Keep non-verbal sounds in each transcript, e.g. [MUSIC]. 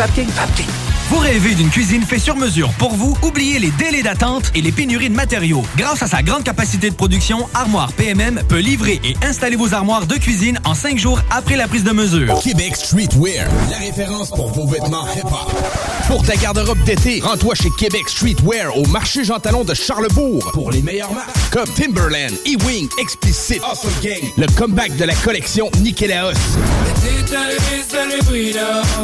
Vapking. Vous rêvez d'une cuisine faite sur mesure pour vous? Oubliez les délais d'attente et les pénuries de matériaux. Grâce à sa grande capacité de production, Armoire PMM peut livrer et installer vos armoires de cuisine en cinq jours après la prise de mesure. Québec Streetwear, la référence pour vos vêtements hip-hop. Pour ta garde-robe d'été, rends-toi chez Québec Streetwear au marché Jean Talon de Charlebourg pour les meilleures marques comme Timberland, E-Wing, Explicit, Awesome Gang, le comeback de la collection Nikélaos.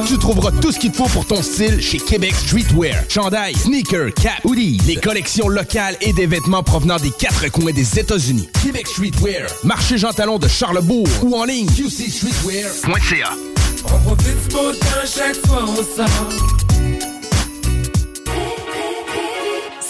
Tu trouveras tout ce qu'il te faut pour ton style chez Québec Streetwear. Chandail, sneakers, cap, hoodies, les collections locales et des vêtements provenant des quatre coins des États-Unis. Québec Streetwear, marché Jean Talon de Charlebourg ou en ligne qcstreetwear.ca. On profite du beau temps chaque fois on sort.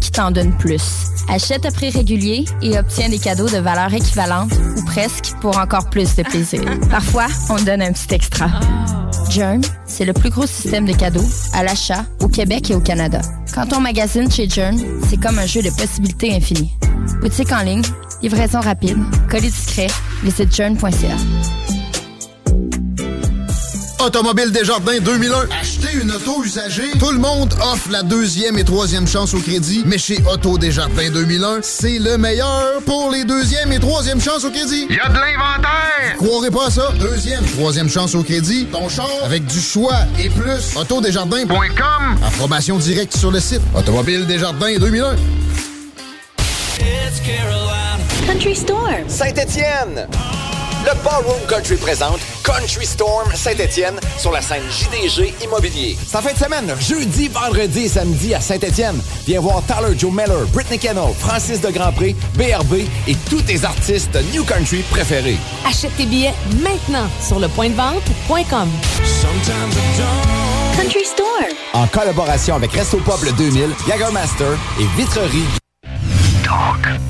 qui t'en donne plus. Achète à prix régulier et obtiens des cadeaux de valeur équivalente ou presque pour encore plus de plaisir. [LAUGHS] Parfois, on donne un petit extra. Jern, c'est le plus gros système de cadeaux à l'achat au Québec et au Canada. Quand on magasine chez Jern, c'est comme un jeu de possibilités infinies. Boutique en ligne, livraison rapide, colis discret, visite jern.ca. Automobile Desjardins 2001. Acheter une auto usagée. Tout le monde offre la deuxième et troisième chance au crédit. Mais chez Auto Desjardins 2001, c'est le meilleur pour les deuxième et troisième chances au crédit. Il y a de l'inventaire! Croirez pas à ça. Deuxième, troisième chance au crédit. Ton char avec du choix et plus. Autodesjardins.com. Approbation directe sur le site. Automobile Desjardins 2001. Country Storm. Saint-Étienne. Le Ballroom Country présente Country Storm Saint-Étienne sur la scène JDG Immobilier. C'est en fin de semaine, jeudi, vendredi et samedi à Saint-Étienne. Viens voir Tyler Joe Miller, Britney Kennel, Francis de Grandpré, BRB et tous tes artistes New Country préférés. Achète tes billets maintenant sur lepointdevente.com. Country Storm. En collaboration avec Resto Pub le 2000, Jagermaster et Vitrerie. Talk.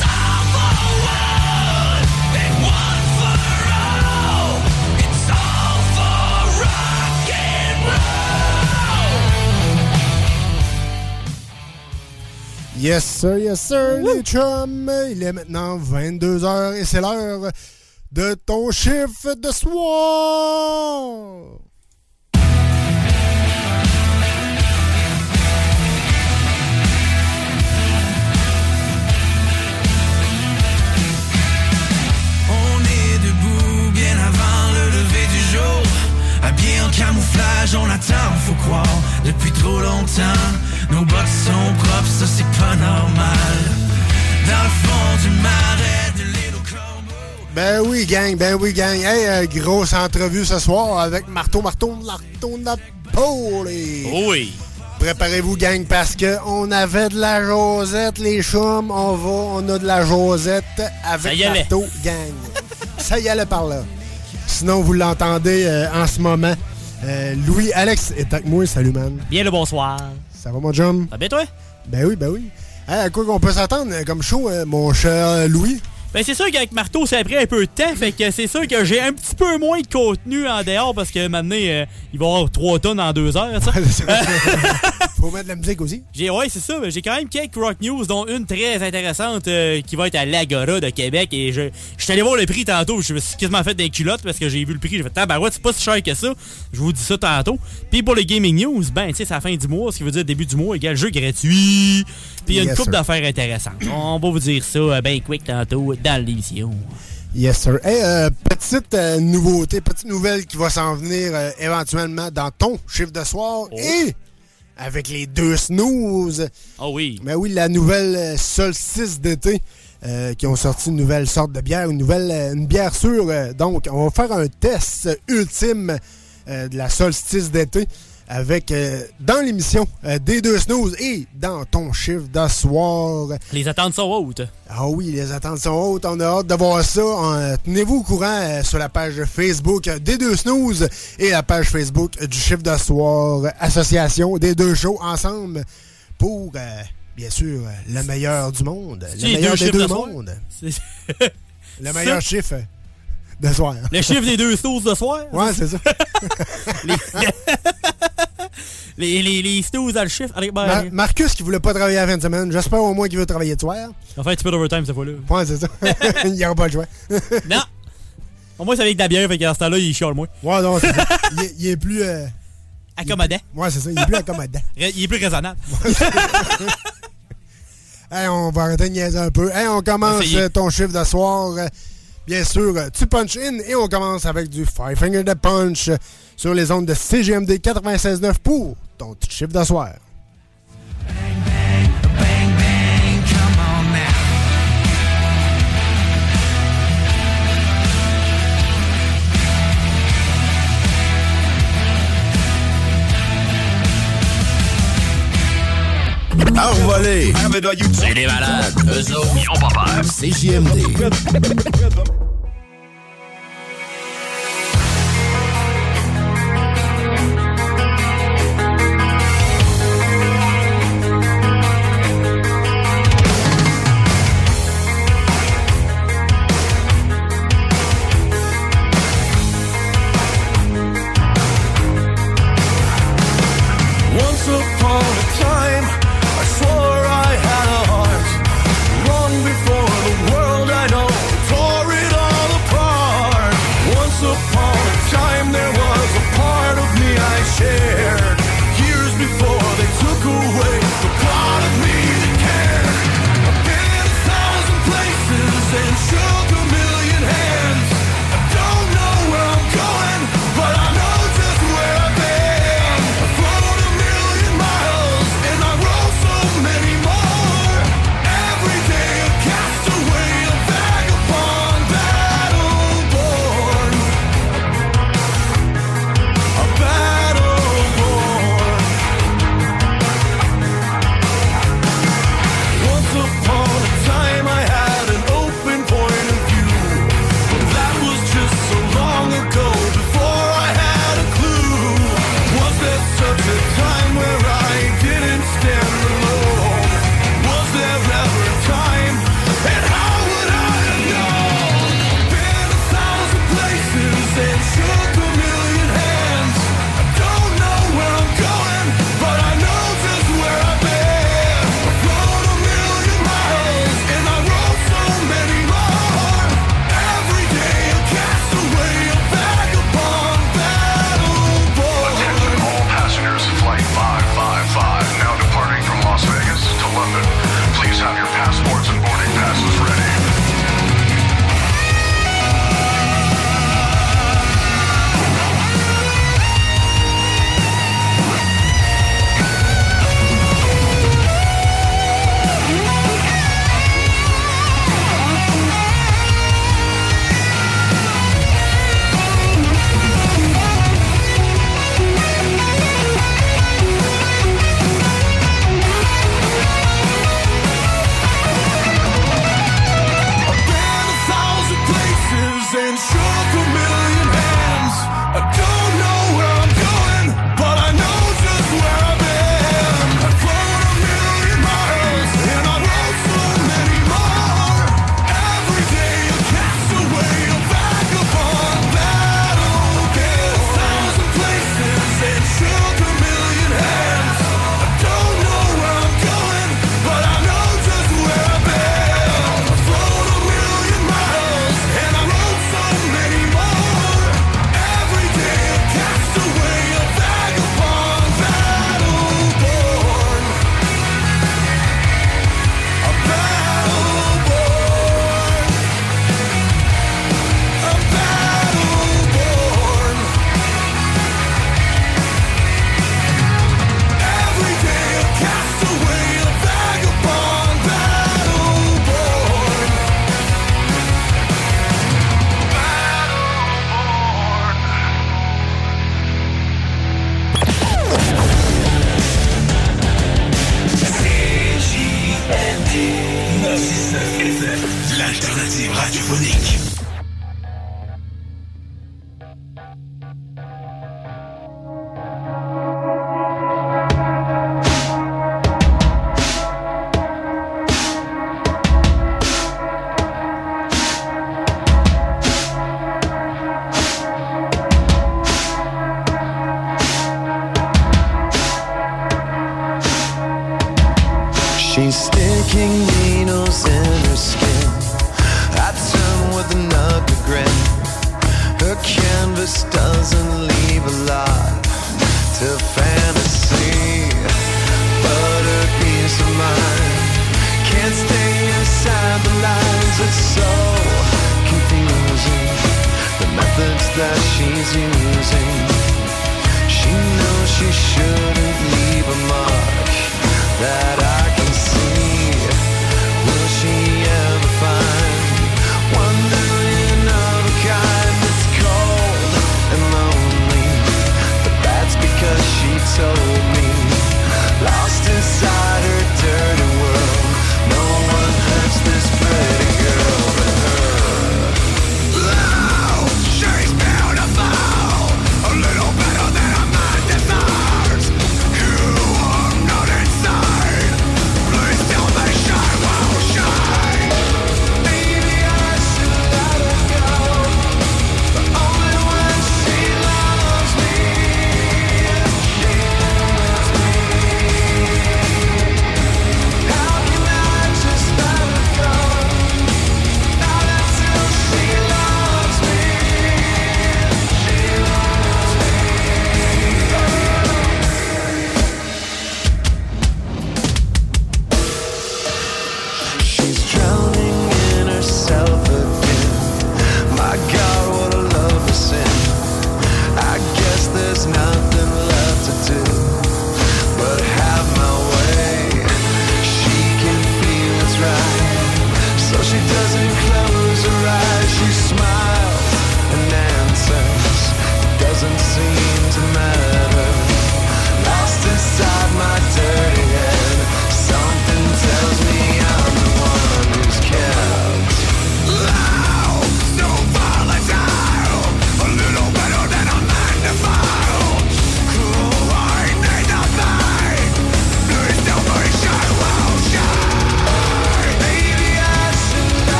Yes sir, yes sir, les chums. Il est maintenant 22h et c'est l'heure de ton chiffre de soir. On est debout bien avant le lever du jour. Habillé en camouflage, on attend, faut croire. Depuis trop longtemps, nos bottes sont propres, ça c'est pas normal. Dans le fond du marais de l'île Ben oui, gang, ben oui, gang. Hey, euh, grosse entrevue ce soir avec Marteau, Marteau, Marteau Napoli. Oui. Préparez-vous, gang, parce que on avait de la Josette, les chums. On va, on a de la Josette avec. Marteau, gang. Ça y allait par là. Sinon, vous l'entendez euh, en ce moment. Euh, Louis Alex est avec moi. Salut, man. Bien le bonsoir. Ça va, mon chum? Ça va bien, toi? Ben oui, ben oui. Hey, à quoi qu'on peut s'attendre euh, comme show, euh, mon cher Louis? Ben c'est sûr qu'avec Marteau, ça a pris un peu de temps, fait que c'est sûr que j'ai un petit peu moins de contenu en dehors parce que maintenant, euh, il va y avoir 3 tonnes en 2 heures, ça. [LAUGHS] Faut mettre de la musique aussi. J'ai, ouais, c'est ça. mais J'ai quand même quelques rock news, dont une très intéressante euh, qui va être à l'Agora de Québec. Et je, je suis allé voir le prix tantôt. Je me suis quasiment fait des culottes parce que j'ai vu le prix. J'ai fait, tabarouette, c'est pas si cher que ça. Je vous dis ça tantôt. Puis pour les gaming news, ben, tu sais, c'est la fin du mois, ce qui veut dire début du mois égale jeu gratuit. Puis il y a une Yes, sir. d'affaires intéressantes. [CLEARS THROAT] On va vous dire ça euh, ben quick tantôt dans l'émission. Yes, sir. Hey, euh, petite euh, nouveauté, petite nouvelle qui va s'en venir euh, éventuellement dans ton chiffre de soir et avec les deux snooze. Oh oui. Mais oui, la nouvelle solstice d'été qui ont sorti une nouvelle sorte de bière, une nouvelle une bière sûre. donc, on va faire un test ultime de la solstice d'été avec euh, dans l'émission euh, des deux snooze et dans ton chiffre de soir. Les attentes sont hautes. Ah oui, les attentes sont hautes. On a hâte de voir ça. Euh, Tenez-vous au courant euh, sur la page Facebook des deux snooze et la page Facebook du chiffre de soir euh, association des deux shows ensemble pour, bien sûr, le meilleur du monde. Le meilleur deux des deux de mondes. [LAUGHS] Le meilleur chiffre de soir. Le chiffre des deux snooze de soir? Ouais, c'est ça. [LAUGHS] Les, [LAUGHS] les, les dans le chiffre. Allez, ben, Mar- Marcus qui voulait pas travailler à la fin de semaine. J'espère au moins qu'il veut travailler de soir. faire un petit peu d'overtime cette fois-là. Ouais, c'est ça. [LAUGHS] Il n'y aura pas le choix. Non! Au moins, c'est avec de la bière, fait qu'à ce temps-là, il chiale moins. Ouais, non, c'est ça. Il est, il est plus. euh, Accommodant. Ouais, c'est ça. Il est plus accommodant. [LAUGHS] Il est plus raisonnable. [LAUGHS] Hey, on va arrêter de niaiser un peu. Hey, on commence Essayez. euh, ton chiffre de soir. Euh, Bien sûr, euh, tu punch in et on commence avec du Five Finger de Punch euh, sur les ondes de CGMD 96.9 pour ton petit chiffre de soir. Envolé! C'est des malades. Eux autres, ils ont pas peur. Once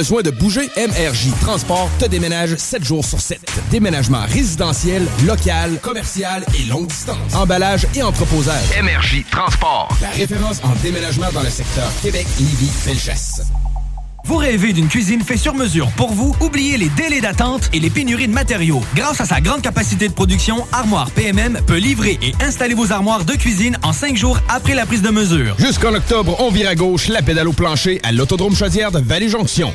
Besoin de bouger? MRJ Transport te déménage 7 jours sur 7. Déménagement résidentiel, local, commercial et longue distance. Emballage et entreposage. MRJ Transport. La référence en déménagement dans le secteur Québec, Lévis, Felchasse. Vous rêvez d'une cuisine faite sur mesure pour vous? Oubliez les délais d'attente et les pénuries de matériaux. Grâce à sa grande capacité de production, Armoire PMM peut livrer et installer vos armoires de cuisine en 5 jours après la prise de mesure. Jusqu'en octobre, on vire à gauche la pédale au plancher à l'Autodrome Chaudière de Vallée-Jonction.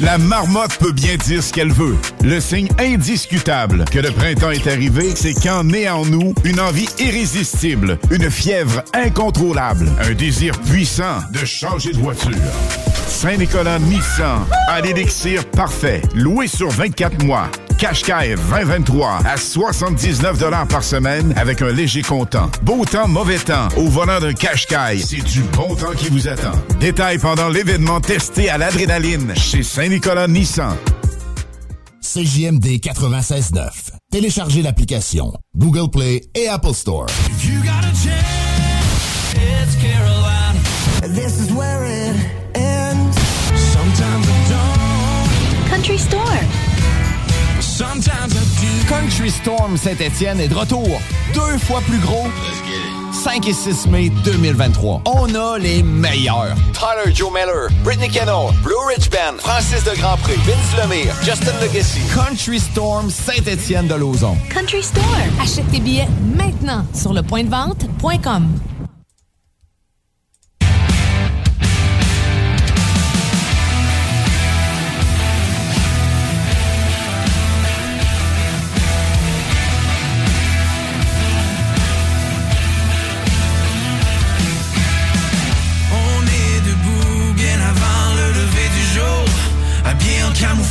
La marmotte peut bien dire ce qu'elle veut. Le signe indiscutable que le printemps est arrivé, c'est quand naît en nous une envie irrésistible, une fièvre incontrôlable, un désir puissant de changer de voiture. Saint-Nicolas Nissan a l'élixir parfait, loué sur 24 mois. Qashqai 2023 à 79 par semaine avec un léger comptant. Beau temps, mauvais temps. Au volant d'un Qashqai, c'est du bon temps qui vous attend. Détails pendant l'événement testé à l'adrénaline chez Saint-Nicolas Nissan. CJMD 96.9. Téléchargez l'application Google Play et Apple Store. You Country Storm Saint-Étienne est de retour. Deux fois plus gros. 5 et 6 mai 2023. On a les meilleurs. Tyler Joe Miller, Brittany Kennel, Blue Ridge Band, Francis de Grandpré, Vince Lemire, Justin Legacy. Country Storm Saint-Étienne de Lauson. Country Storm. Achète tes billets maintenant sur le point de vente.com.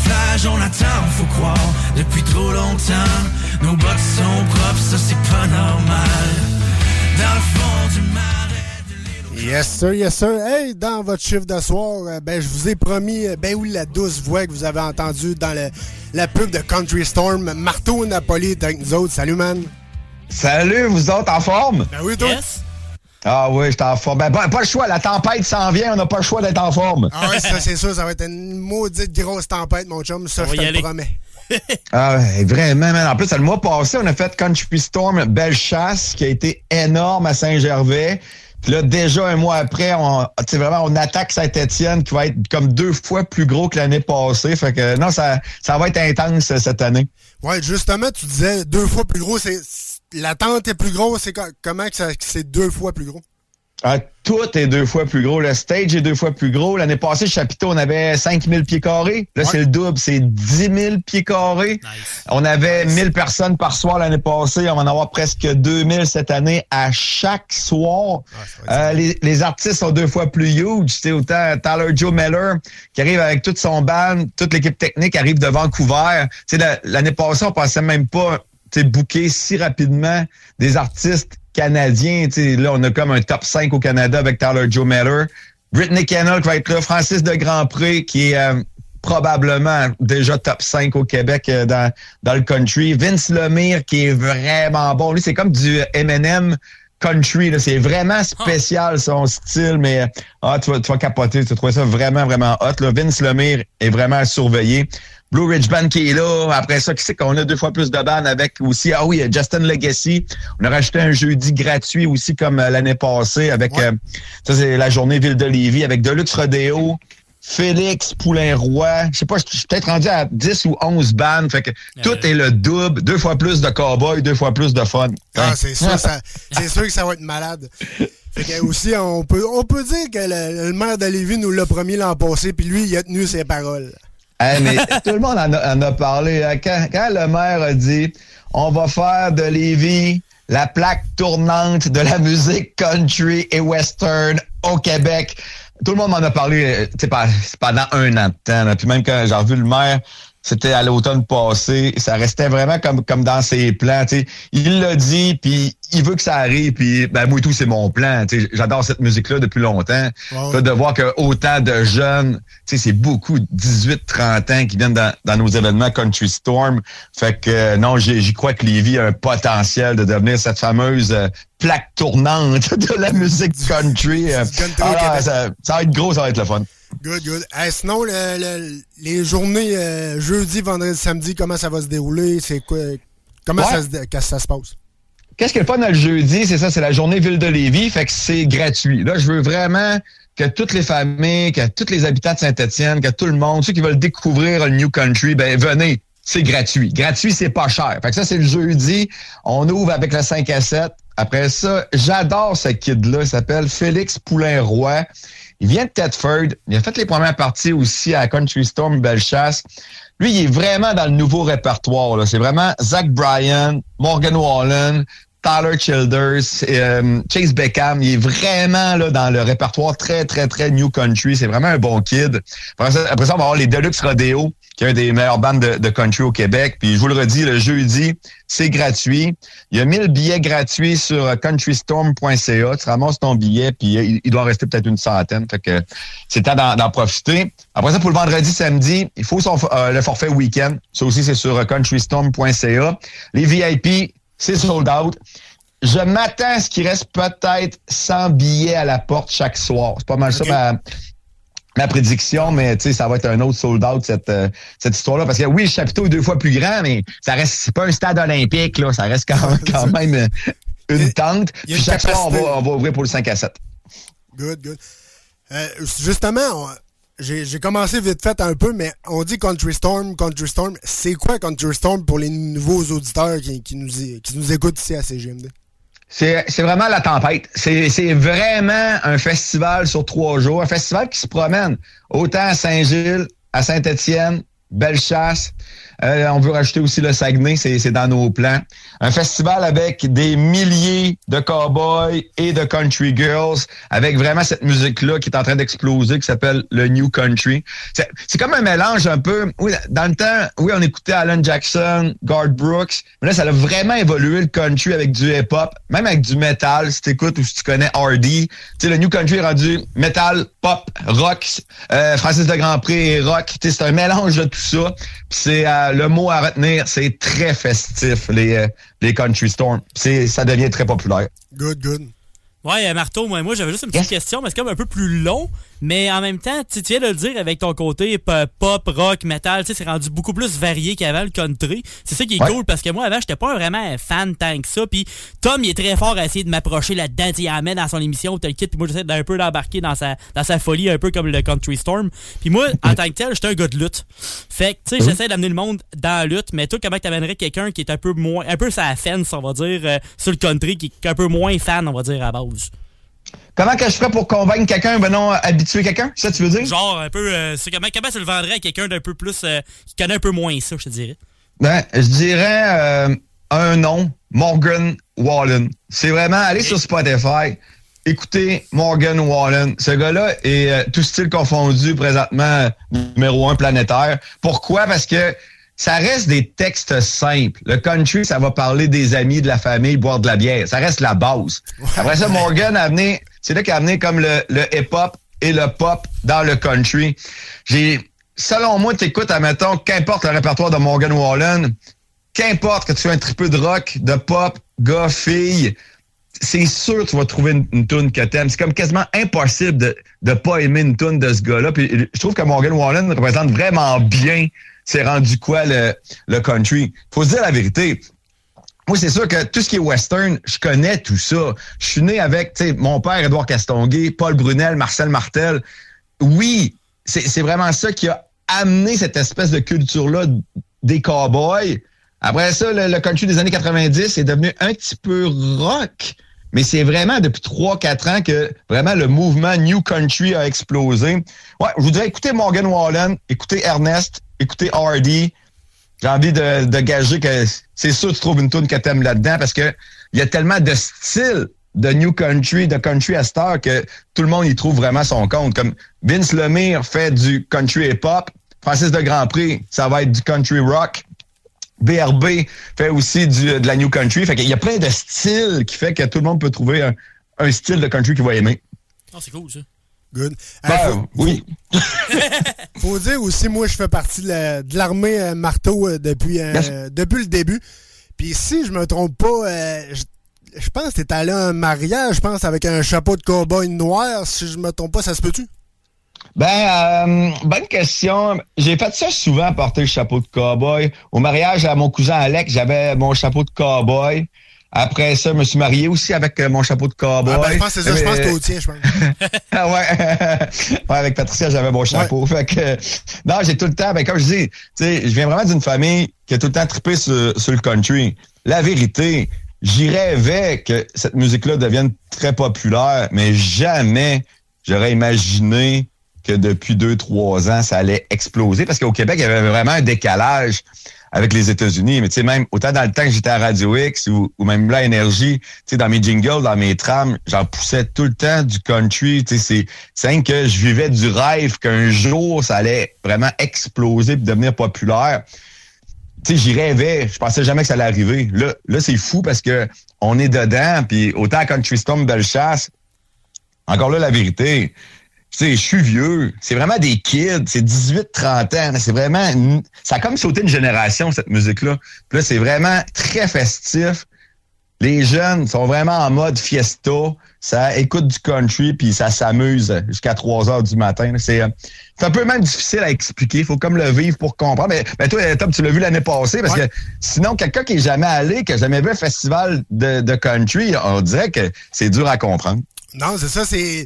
Camouflage, on attend, faut croire. Depuis trop longtemps, nos bottes sont propres, ça c'est pas normal. Dans le fond du marais. Yes, sir, yes, sir. Hey, dans votre chiffre de soir, euh, ben, je vous ai promis, euh, ben oui, la douce voix que vous avez entendue dans le- la pub de Country Storm. Marteau Napoli est avec nous autres. Salut, man. Salut, vous autres en forme? Ben oui, toi. Ah oui, j'étais en forme. Ben, pas, pas le choix, la tempête s'en vient, on n'a pas le choix d'être en forme. Ah ouais, ça, c'est sûr, ça va être une maudite grosse tempête, mon chum. Ça, On je va y te le promets. [LAUGHS] Ah ouais, vraiment, man. En plus, le mois passé, on a fait Country Storm Belle Chasse, qui a été énorme à Saint-Gervais. Puis là, déjà un mois après, on, vraiment, on attaque Saint-Étienne, qui va être comme deux fois plus gros que l'année passée. Fait que non, ça, ça va être intense euh, cette année. Ouais, justement, tu disais deux fois plus gros. C'est La tente est plus grosse. C'est co- comment que, ça- que c'est deux fois plus gros? Ah, tout est deux fois plus gros. Le stage est deux fois plus gros. L'année passée, le chapiteau, on avait 5000 pieds carrés. Là, c'est le double. C'est 10 000 pieds carrés. On avait 1000 personnes par soir l'année passée. On va en avoir presque 2000 cette année à chaque soir. Euh, les, les artistes sont deux fois plus huge. C'est autant Tyler Joe Miller qui arrive avec toute son band, toute l'équipe technique arrive de Vancouver. Tu sais, la- L'année passée, on pensait même pas booker si rapidement des artistes canadiens. Tu sais, Là, on a comme un top 5 au Canada avec Tyler Joe Miller. Brittany Kennel qui va être là. Francis de Grandpré qui est euh, probablement déjà top 5 au Québec euh, dans, dans le country. Vince Lemire qui est vraiment bon. Lui, c'est comme du M&M country. là. C'est vraiment spécial son style, mais ah, tu, vas, tu vas capoter. Tu vas trouver ça vraiment, vraiment hot. Là. Vince Lemire est vraiment à surveiller. Blue Ridge Band qui est là. Après ça, qui c'est qu'on a deux fois plus de bandes avec aussi? Ah oui, Justin Legacy. On a rajouté un jeudi gratuit aussi comme euh, l'année passée avec, euh, ça c'est la journée Ville de Lévis avec Deluxe Rodeo. Félix Poulain-Roy. Je sais pas, je suis peut-être rendu à 10 ou 11 bandes. Fait que tout est le double. Deux fois plus de cowboys, deux fois plus de fun. Ah, c'est sûr, ça- [LAUGHS] c'est sûr que ça va être malade. Fait que aussi, on peut, on peut dire que le, le maire de Lévis nous l'a promis l'an passé, puis lui, il a tenu ses paroles. Hey, mais [LAUGHS] tout le monde en a, en a parlé. hein. Quand, quand le maire a dit on va faire de Lévis la plaque tournante de la musique country et western au Québec, tout le monde m'en a parlé euh, pendant un an de temps. là. Puis même quand j'ai revu le maire, c'était à l'automne passé, ça restait vraiment comme, comme dans ses plans. tu sais. Il l'a dit, puis il veut que ça arrive, puis ben, moi et tout, c'est mon plan. J'adore cette musique-là depuis longtemps. De voir que autant de jeunes, tu sais, c'est beaucoup, 18-30 ans qui viennent dans, dans nos événements Country Storm. Fait que euh, non, j'y crois que Lévis a un potentiel de devenir cette fameuse euh, plaque tournante [LAUGHS] de la musique country. Euh, country alors, Québec. ça, ça va être gros, ça va être le fun. Good, good. Hey, sinon, le- le- les journées euh, jeudi, vendredi, samedi, comment ça va se dérouler? C'est quoi? Comment Ouais. ça, se, que ça se passe? Qu'est-ce qui est le fun le jeudi? C'est ça, c'est la journée Ville de Lévis, fait que c'est gratuit. Là, je veux vraiment que toutes les familles, que tous les habitants de Saint-Étienne, que tout le monde, ceux qui veulent découvrir le New Country, ben venez. C'est gratuit. Gratuit, c'est pas cher. Fait que ça, c'est le jeudi. On ouvre avec le 5 à 7. Après ça, j'adore ce kid-là. Il s'appelle Félix Poulain-Roy. Il vient de Thetford. Il a fait les premières parties aussi à Country Storm Bellechasse. Lui, il est vraiment dans le nouveau répertoire. C'est vraiment Zach Bryan, Morgan Wallen, Tyler Childers, euh, Chase Beckham. Il est vraiment là dans le répertoire très, très, très New Country. C'est vraiment un bon kid. Après ça, après ça, on va avoir les Deluxe Rodeo qui est un des meilleures bandes de, de country au Québec. Puis je vous le redis, le jeudi, c'est gratuit. Il y a 1000 billets gratuits sur euh, countrystorm.ca. Tu ramasses ton billet, puis il, il doit en rester peut-être une centaine. Fait que c'est temps d'en, profiter. Après ça, pour le vendredi, samedi, il faut son, euh, le forfait week-end. Ça aussi, c'est sur euh, countrystorm.ca. Les VIP, c'est sold out. Je m'attends à ce qu'il reste peut-être 100 billets à la porte chaque soir. C'est pas mal ça ma, ma prédiction, mais tu sais, ça va être un autre sold out cette, euh, cette histoire-là. Parce que oui, le chapiteau est deux fois plus grand, mais ça reste c'est pas un stade olympique, là. Ça reste quand, [LAUGHS] quand même euh, une tente. Puis une chaque soir, on va, on va ouvrir pour le 5 à 7. Good, good. Euh, justement, j'ai j'ai commencé vite fait un peu, mais on dit Country Storm, Country Storm. C'est quoi Country Storm pour les nouveaux auditeurs qui, qui nous, qui nous écoutent ici à CGMD? C'est vraiment la tempête. C'est c'est vraiment un festival sur trois jours, un festival qui se promène autant à Saint-Gilles, à Saint-Étienne, Bellechasse. Euh, on veut rajouter aussi le Saguenay, c'est dans nos plans. Un festival avec des milliers de cowboys et de country girls, avec vraiment cette musique-là qui est en train d'exploser, qui s'appelle le New Country. C'est comme un mélange un peu. Oui, dans le temps, oui, on écoutait Alan Jackson, Garth Brooks, mais là, ça a vraiment évolué le country avec du hip-hop, même avec du metal, si tu écoutes ou si tu connais Hardy. Tu le New Country est rendu metal, pop, rock, euh, Francis de Grandpré et rock. C'est un mélange de tout ça. C'est euh, le mot à retenir, c'est très festif, les, euh, les Country Storm. Ça devient très populaire. Good, good. Ouais, euh, Marteau, moi, moi j'avais juste une petite question, mais c'est comme un peu plus long. Mais en même temps, tu viens de le dire avec ton côté pop, rock, metal, tu sais, c'est rendu beaucoup plus varié qu'avant le country. C'est ça qui est Ouais. cool parce que moi, avant, j'étais pas vraiment un fan tant que ça. Puis Tom, il est très fort à essayer de m'approcher là-dedans. Il amène dans son émission, tel kit. Puis moi, j'essaie d'un peu d'embarquer dans sa, dans sa folie, un peu comme le Country Storm. Puis moi, en tant que tel, j'étais un gars de lutte. Fait que, tu sais, Mhm. j'essaie d'amener le monde dans la lutte. Mais toi, comment t'amènerais quelqu'un qui est un peu moins, un peu sa fence, on va dire, euh, sur le country, qui est un peu moins fan, on va dire, à base? Comment que je ferais pour convaincre quelqu'un, ben non, habituer quelqu'un? Ça tu veux dire? Genre un peu. euh, c'est comment, comment tu le vendrais à quelqu'un d'un peu plus. euh, qui connaît un peu moins ça, je te dirais? Ben, je dirais euh, un nom, Morgan Wallen. C'est vraiment aller sur Spotify, écouter Morgan Wallen. Ce gars-là est tout style confondu présentement numéro un planétaire. Pourquoi? Parce que ça reste des textes simples. Le country, ça va parler des amis, de la famille, boire de la bière. Ça reste la base. Après ça, Morgan a amené, c'est là qu'il a amené comme le, hip-hop et le pop dans le country. J'ai, selon moi, t'écoutes, admettons, qu'importe le répertoire de Morgan Wallen, qu'importe que tu sois un tripeux de rock, de pop, gars, fille, c'est sûr que tu vas trouver une, une tune que t'aimes. C'est comme quasiment impossible de de pas aimer une tune de ce gars-là. Puis je trouve que Morgan Wallen représente vraiment bien c'est rendu quoi le, le country? Faut se dire la vérité. Moi, c'est sûr que tout ce qui est western, je connais tout ça. Je suis né avec, tu sais, mon père, Édouard Castonguay, Paul Brunel, Marcel Martel. Oui, c'est vraiment ça qui a amené cette espèce de culture-là des cowboys. Après ça, le, le country des années 90 est devenu un petit peu rock. Mais c'est vraiment depuis 3-4 ans que vraiment le mouvement New Country a explosé. Ouais, je vous dirais, écoutez Morgan Wallen, écoutez Ernest, écoutez Hardy. J'ai envie de, gager que c'est sûr que tu trouves une tune que t'aimes là-dedans parce que il y a tellement de styles de New Country, de Country à Star que tout le monde y trouve vraiment son compte. Comme Vince Lemire fait du country hip-hop, Francis de Grandpré, ça va être du country rock. BRB fait aussi du, de la New Country. Fait qu'il y a plein de styles qui fait que tout le monde peut trouver un, un style de country qu'il va aimer. Oh, c'est cool, ça. Good. Ben, Euh, faut, oui. [LAUGHS] faut dire aussi, moi, je fais partie de la- de l'armée euh, marteau euh, depuis, euh, depuis le début. Puis si je me trompe pas, je, je pense que t'es allé à un mariage, je pense, avec un chapeau de cow-boy noir. Si je me trompe pas, ça se peut-tu? Ben, bonne question. J'ai fait ça souvent, porter le chapeau de cowboy. Au mariage à mon cousin Alec, j'avais mon chapeau de cowboy. Après ça, je me suis marié aussi avec euh, mon chapeau de cowboy. Ah, ben, je pense que c'est ça, je pense que au tien, je pense. [LAUGHS] ah ouais. [LAUGHS] ouais, avec Patricia, j'avais mon chapeau. Fait que, non, j'ai tout le temps, ben, comme je dis, tu sais, je viens vraiment d'une famille qui a tout le temps trippé sur, sur le country. La vérité, j'y rêvais que cette musique-là devienne très populaire, mais jamais j'aurais imaginé que depuis deux, trois ans, ça allait exploser parce qu'au Québec, il y avait vraiment un décalage avec les États-Unis. Mais tu sais, même autant dans le temps que j'étais à Radio X ou, même là, Énergie, tu sais, dans mes jingles, dans mes trams, j'en poussais tout le temps du country. Tu sais, c'est que je vivais du rêve qu'un jour, ça allait vraiment exploser et devenir populaire. Tu sais, j'y rêvais. Je pensais jamais que ça allait arriver. Là, là c'est fou parce que on est dedans. Puis autant à Country Storm Bellechasse, encore là, la vérité, sais, je suis vieux. C'est vraiment des kids. C'est 18-30 ans. C'est vraiment... une- Ça a comme sauté une génération, cette musique-là. Puis là, c'est vraiment très festif. Les jeunes sont vraiment en mode fiesta. Ça écoute du country, puis ça s'amuse jusqu'à 3 heures du matin. C'est euh, c'est un peu même difficile à expliquer. Il faut comme le vivre pour comprendre. Mais, mais toi, Tom, tu l'as vu l'année passée, parce que sinon, quelqu'un qui est jamais allé, qui n'a jamais vu un festival de, de country, on dirait que c'est dur à comprendre. Non, c'est ça, c'est.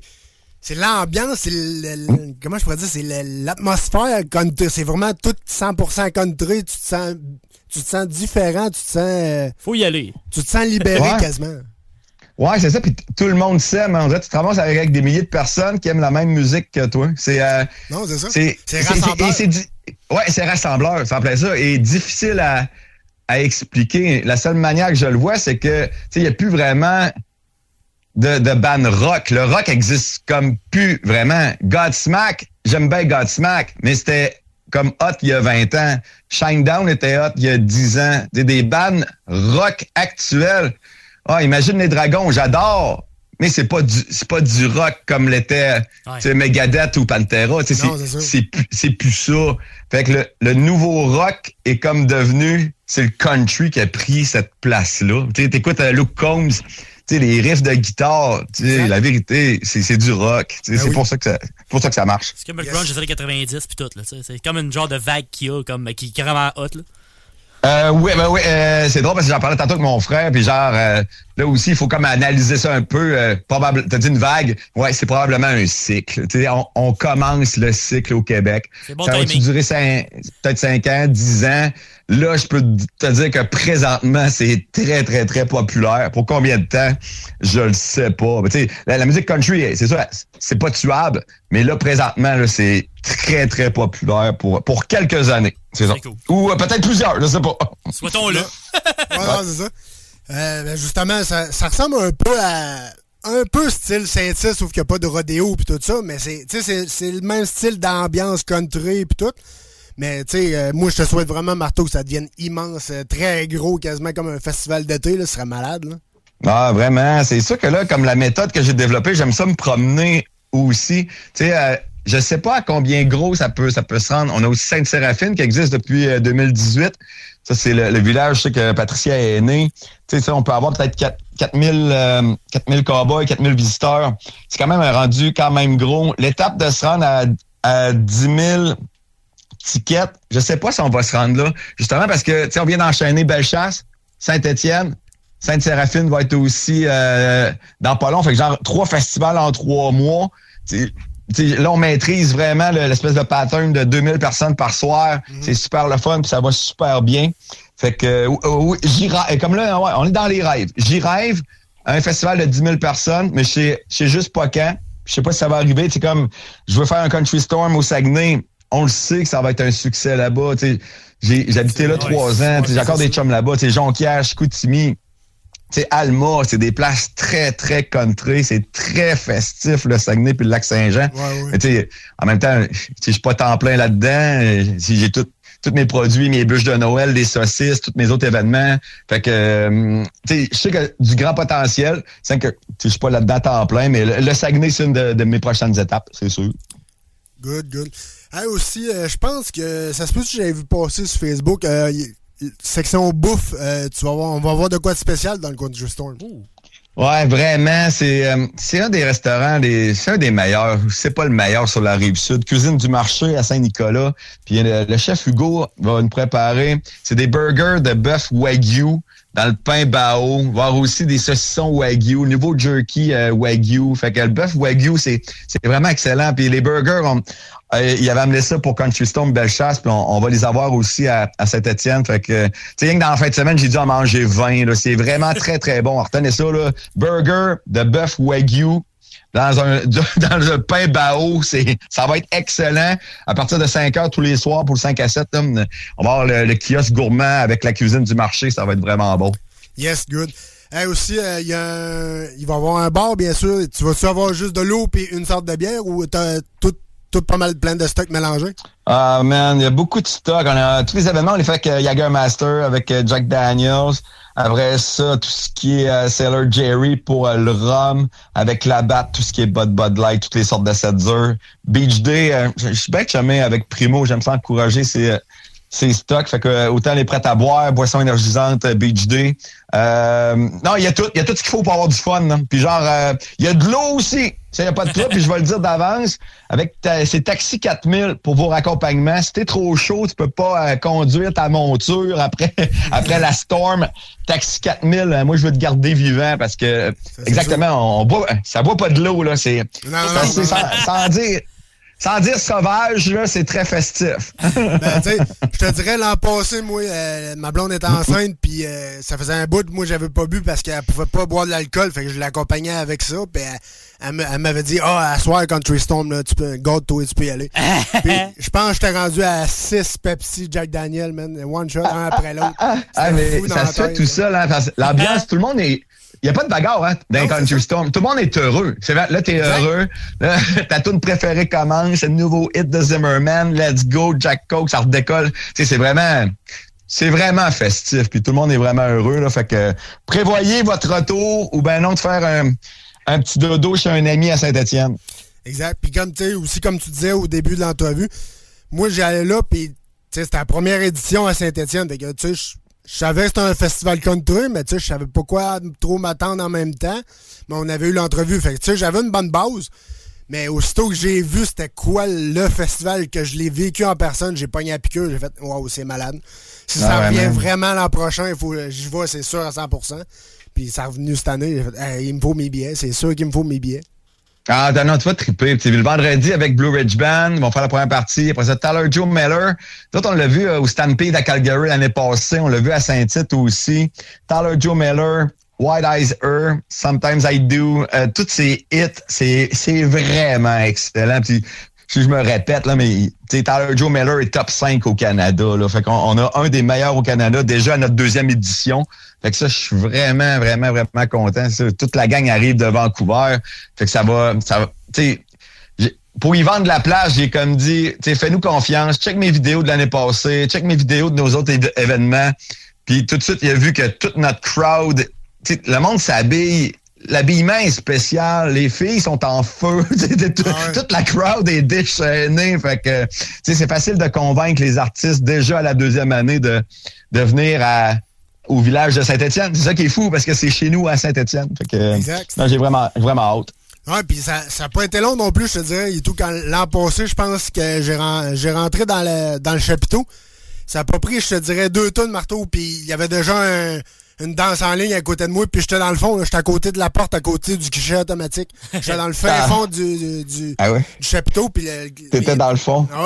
C'est l'ambiance, c'est le, le- comment je pourrais dire, c'est l'atmosphère country. C'est vraiment tout 100% country. Tu te sens, tu te sens différent, tu te sens. euh, Faut y aller. Tu te sens libéré Ouais. quasiment. Ouais, c'est ça. Puis tout le monde s'aime. hein. On dirait que tu te ramasses avec, avec des milliers de personnes qui aiment la même musique que toi. C'est. euh, Non, c'est ça. C'est rassembleur. Ouais, c'est rassembleur, ça plaît ça. Et difficile à, à expliquer. La seule manière que je le vois, c'est que tu sais, il n'y a plus vraiment de, de band rock. Le rock existe comme plus vraiment. Godsmack, j'aime bien Godsmack, mais c'était comme hot il y a 20 ans. Shinedown était hot il y a 10 ans. Des, des bands rock actuels. Ah, imagine les dragons, j'adore. Mais c'est pas du c'est pas du rock comme l'était tu sais, Megadeth ou Pantera. C'est- plus, c'est plus ça. Fait que le, le nouveau rock est comme devenu, c'est le country qui a pris cette place-là. T'écoutes euh, Luke Combs, sais, les riffs de guitare, tu sais, la vérité, c'est, c'est du rock. Ben c'est oui. pour ça que ça, pour ça que ça marche. C'est comme le grunge des années 90 puis tout, là. C'est comme une genre de vague qu'il y a, comme, qui est carrément hot, là. Euh, oui, ben oui, euh, c'est drôle parce que j'en parlais tantôt avec mon frère, puis genre euh, là aussi, il faut comme analyser ça un peu. Euh, probable, t'as dit une vague, ouais, c'est probablement un cycle. Tu sais, on, on commence le cycle au Québec. Bon ça va-tu timing. durer cinq- peut-être 5 ans, 10 ans? Là, je peux te dire que présentement, c'est très, très, très populaire. Pour combien de temps? Je le sais pas. Mais la, la musique country, c'est ça, c'est pas tuable, mais là, présentement, là, c'est très, très populaire pour, pour quelques années. C'est ça. Ou euh, peut-être plusieurs, je sais pas. Souhaitons-le. Ouais, non, c'est ça. Euh, ben, justement, ça, ça ressemble un peu à. Un peu style Saint-Tite, sauf qu'il n'y a pas de rodéo puis tout ça, mais c'est, tu sais, c'est, c'est le même style d'ambiance country puis tout. Mais tu sais, euh, moi je te souhaite vraiment, Marteau, que ça devienne immense, très gros, quasiment comme un festival d'été, là, ce serait malade. Là. Ah, vraiment. C'est sûr que là, comme la méthode que j'ai développée, j'aime ça me promener aussi. Tu sais, euh, je sais pas à combien gros ça peut, ça peut se rendre. On a aussi Sainte-Séraphine qui existe depuis euh, 2018. Ça, c'est le, le village, je sais que Patricia est née. Tu sais, on peut avoir peut-être 4 4000, euh, 4000 cowboys, 4000 visiteurs. C'est quand même un rendu quand même gros. L'étape de se rendre à, à 10 000 tickets, je sais pas si on va se rendre là. Justement parce que, tu sais, on vient d'enchaîner Bellechasse, Saint-Étienne, Sainte-Séraphine va être aussi euh, dans pas long. Fait que genre trois festivals en trois mois. Là, on maîtrise vraiment le- l'espèce de pattern de 2000 personnes par soir. C'est super le fun, puis ça va super bien. Fait que, euh, oui, j'y rêve. Comme là, ouais, on est dans les rêves. J'y rêve à un festival de 10 000 personnes, mais je sais, juste pas quand. Je sais pas si ça va arriver. C'est comme, je veux faire un Country Storm au Saguenay. On le sait que ça va être un succès là-bas. J'ai habité là trois ans. J'ai encore des chums là-bas. Jonquière, Chicoutimi. Sais, Alma, c'est des places très, très country. C'est très festif, le Saguenay puis le Lac-Saint-Jean. Mais tu sais, en même temps, je suis pas temps plein là-dedans. Si J'ai tout, tous mes produits, mes bûches de Noël, des saucisses, tous mes autres événements. Fait que, euh, tu sais, je sais que du grand potentiel. C'est que tu sais, je suis pas là-dedans à temps plein, mais le, le Saguenay, c'est une de, de mes prochaines étapes, c'est sûr. Good, good. Hey, aussi, euh, je pense que ça se peut que j'avais vu passer sur Facebook. euh, y- section bouffe, euh, tu vas voir, on va voir de quoi de spécial dans le Country Storm. Ouais, vraiment, c'est euh, c'est un des restaurants, c'est un des meilleurs. C'est pas le meilleur sur la rive sud. Cuisine du marché à Saint-Nicolas. Puis le, le chef Hugo va nous préparer. C'est des burgers de bœuf wagyu dans le pain bao. Avoir aussi des saucissons wagyu, nouveau jerky euh, wagyu. Fait que le bœuf wagyu, c'est c'est vraiment excellent. Puis les burgers, on, euh, il avait amené ça pour Country Storm Bellechasse, puis on, va les avoir aussi à, à Saint-Étienne. Fait que, tu sais, rien que dans la fin de semaine, j'ai dû en manger 20. là. C'est vraiment très, très bon. Retenez ça, là. Burger de bœuf wagyu dans un [LAUGHS] dans un pain bao. C'est ça va être excellent. À partir de 5 heures tous les soirs pour le 5 à 7, là, on va avoir le, kiosque gourmand avec la cuisine du marché. Ça va être vraiment beau. Yes, good. Hey, aussi, euh, y a un- il va y avoir un bar, bien sûr. Tu vas-tu avoir juste de l'eau et une sorte de bière ou t'as tout, tout pas mal plein de stocks mélangés? Ah man, il y a beaucoup de stock. On a tous les événements, on les fait avec euh, Jagermaster, avec euh, Jack Daniels. Après ça, tout ce qui est euh, Sailor Jerry pour euh, le rhum, avec la batte, tout ce qui est Bud Bud Light, toutes les sortes de Setzer. Beach Day, je suis bien chumé avec Primo, j'aime ça encourager ces, ces stocks. Fait que euh, autant les prêts à boire, boissons énergisantes, euh, Beach Day. Euh, non, il y a tout, il y a tout ce qu'il faut pour avoir du fun. là. Puis genre, euh, il y a de l'eau aussi. Ça, il n'y a pas de trouble, puis je vais le dire d'avance. Avec ta- ces taxis 4000 pour vos raccompagnements, si t'es trop chaud, tu peux pas euh, conduire ta monture après [LAUGHS] après la storm. Taxi 4000, euh, moi, je veux te garder vivant parce que, exactement, on, boit, ça boit pas de l'eau, là. C'est, sans, sans dire, sans dire sauvage, là, c'est très festif. [LAUGHS] Ben, tu sais, je te dirais, l'an passé, moi, euh, ma blonde était enceinte, puis euh, ça faisait un bout, moi, j'avais pas bu parce qu'elle pouvait pas boire de l'alcool, fait que je l'accompagnais avec ça, puis elle, m'avait dit, ah, à soir, Country Storm, là, tu peux, garde-toi, tu peux y aller. [LAUGHS] Puis, je pense que j'étais rendu à 6 Pepsi Jack Daniel, man, one shot, un après l'autre. Ah, mais fou ça se fait tout là. seul, hein, parce que l'ambiance, tout le monde est. Il n'y a pas de bagarre hein, dans Country Storm. Tout le monde est heureux. C'est vrai, là, t'es heureux. Là, [LAUGHS] ta tune préférée commence. C'est le nouveau hit de Zimmerman. Let's go, Jack Coke, ça redécolle. Tu sais, c'est vraiment. C'est vraiment festif. Puis tout le monde est vraiment heureux. Là, fait que prévoyez votre retour ou ben non de faire un, un petit dodo chez un ami à Saint-Étienne. Exact. Puis comme tu sais, aussi comme tu disais au début de l'entrevue, moi j'allais là, puis c'était la première édition à Saint-Étienne. Tu sais, je- savais que c'était un festival country, mais tu sais, je savais pas quoi trop m'attendre en même temps. Mais on avait eu l'entrevue. Fait que tu sais, j'avais une bonne base. Mais aussitôt que j'ai vu c'était quoi le festival, que je l'ai vécu en personne, j'ai pogné à piqûre, j'ai fait Waouh, c'est malade. Si Ah ça revient vraiment l'an prochain, il faut j'y vais, c'est sûr à 100%. Puis ça est revenu cette année, j'ai fait Hey, il me faut mes billets, c'est sûr qu'il me faut mes billets. Ah, non, non, tu vas triper. Puis, le vendredi, avec Blue Ridge Band, ils vont faire la première partie. Après ça, Tyler Joe Miller. D'autres, on l'a vu euh, au Stampede à Calgary l'année passée. On l'a vu à Saint-Tite aussi. Tyler Joe Miller, White Eyes Her, Sometimes I Do. Euh, tous ces hits, c'est vraiment excellent. Si je me répète, là, mais tu Tyler Joe Miller est top 5 au Canada. Là. Fait qu'on on a un des meilleurs au Canada déjà à notre deuxième édition. Fait que ça, je suis vraiment, vraiment, vraiment content. Ça, toute la gang arrive de Vancouver. Fait que ça va. Ça va tu sais, j'ai- pour y vendre la place, j'ai comme dit, tu sais, fais-nous confiance, check mes vidéos de l'année passée, check mes vidéos de nos autres événements. Puis tout de suite, il a vu que toute notre crowd, tu sais, le monde s'habille. L'habillement est spécial, les filles sont en feu, [LAUGHS] toute la crowd est déchaînée. Fait que, tu sais, c'est facile de convaincre les artistes déjà à la deuxième année de, de venir à, au village de Saint-Étienne. C'est ça qui est fou parce que c'est chez nous à Saint-Étienne. Exact. non, j'ai vraiment, vraiment hâte. Ouais, puis ça n'a pas été long non plus, je te dirais. Et tout, quand l'an passé, je pense que j'ai ren- j'ai rentré dans le, dans le chapiteau. Ça a pas pris, je te dirais, deux tonnes de marteau, puis il y avait déjà un- une danse en ligne à côté de moi, puis j'étais dans le fond, j'étais à côté de la porte, à côté du guichet automatique. J'étais dans le fin [LAUGHS] Ah. fond du, du, du, Ah ouais? du chapiteau, puis le- T'étais dans le fond. ah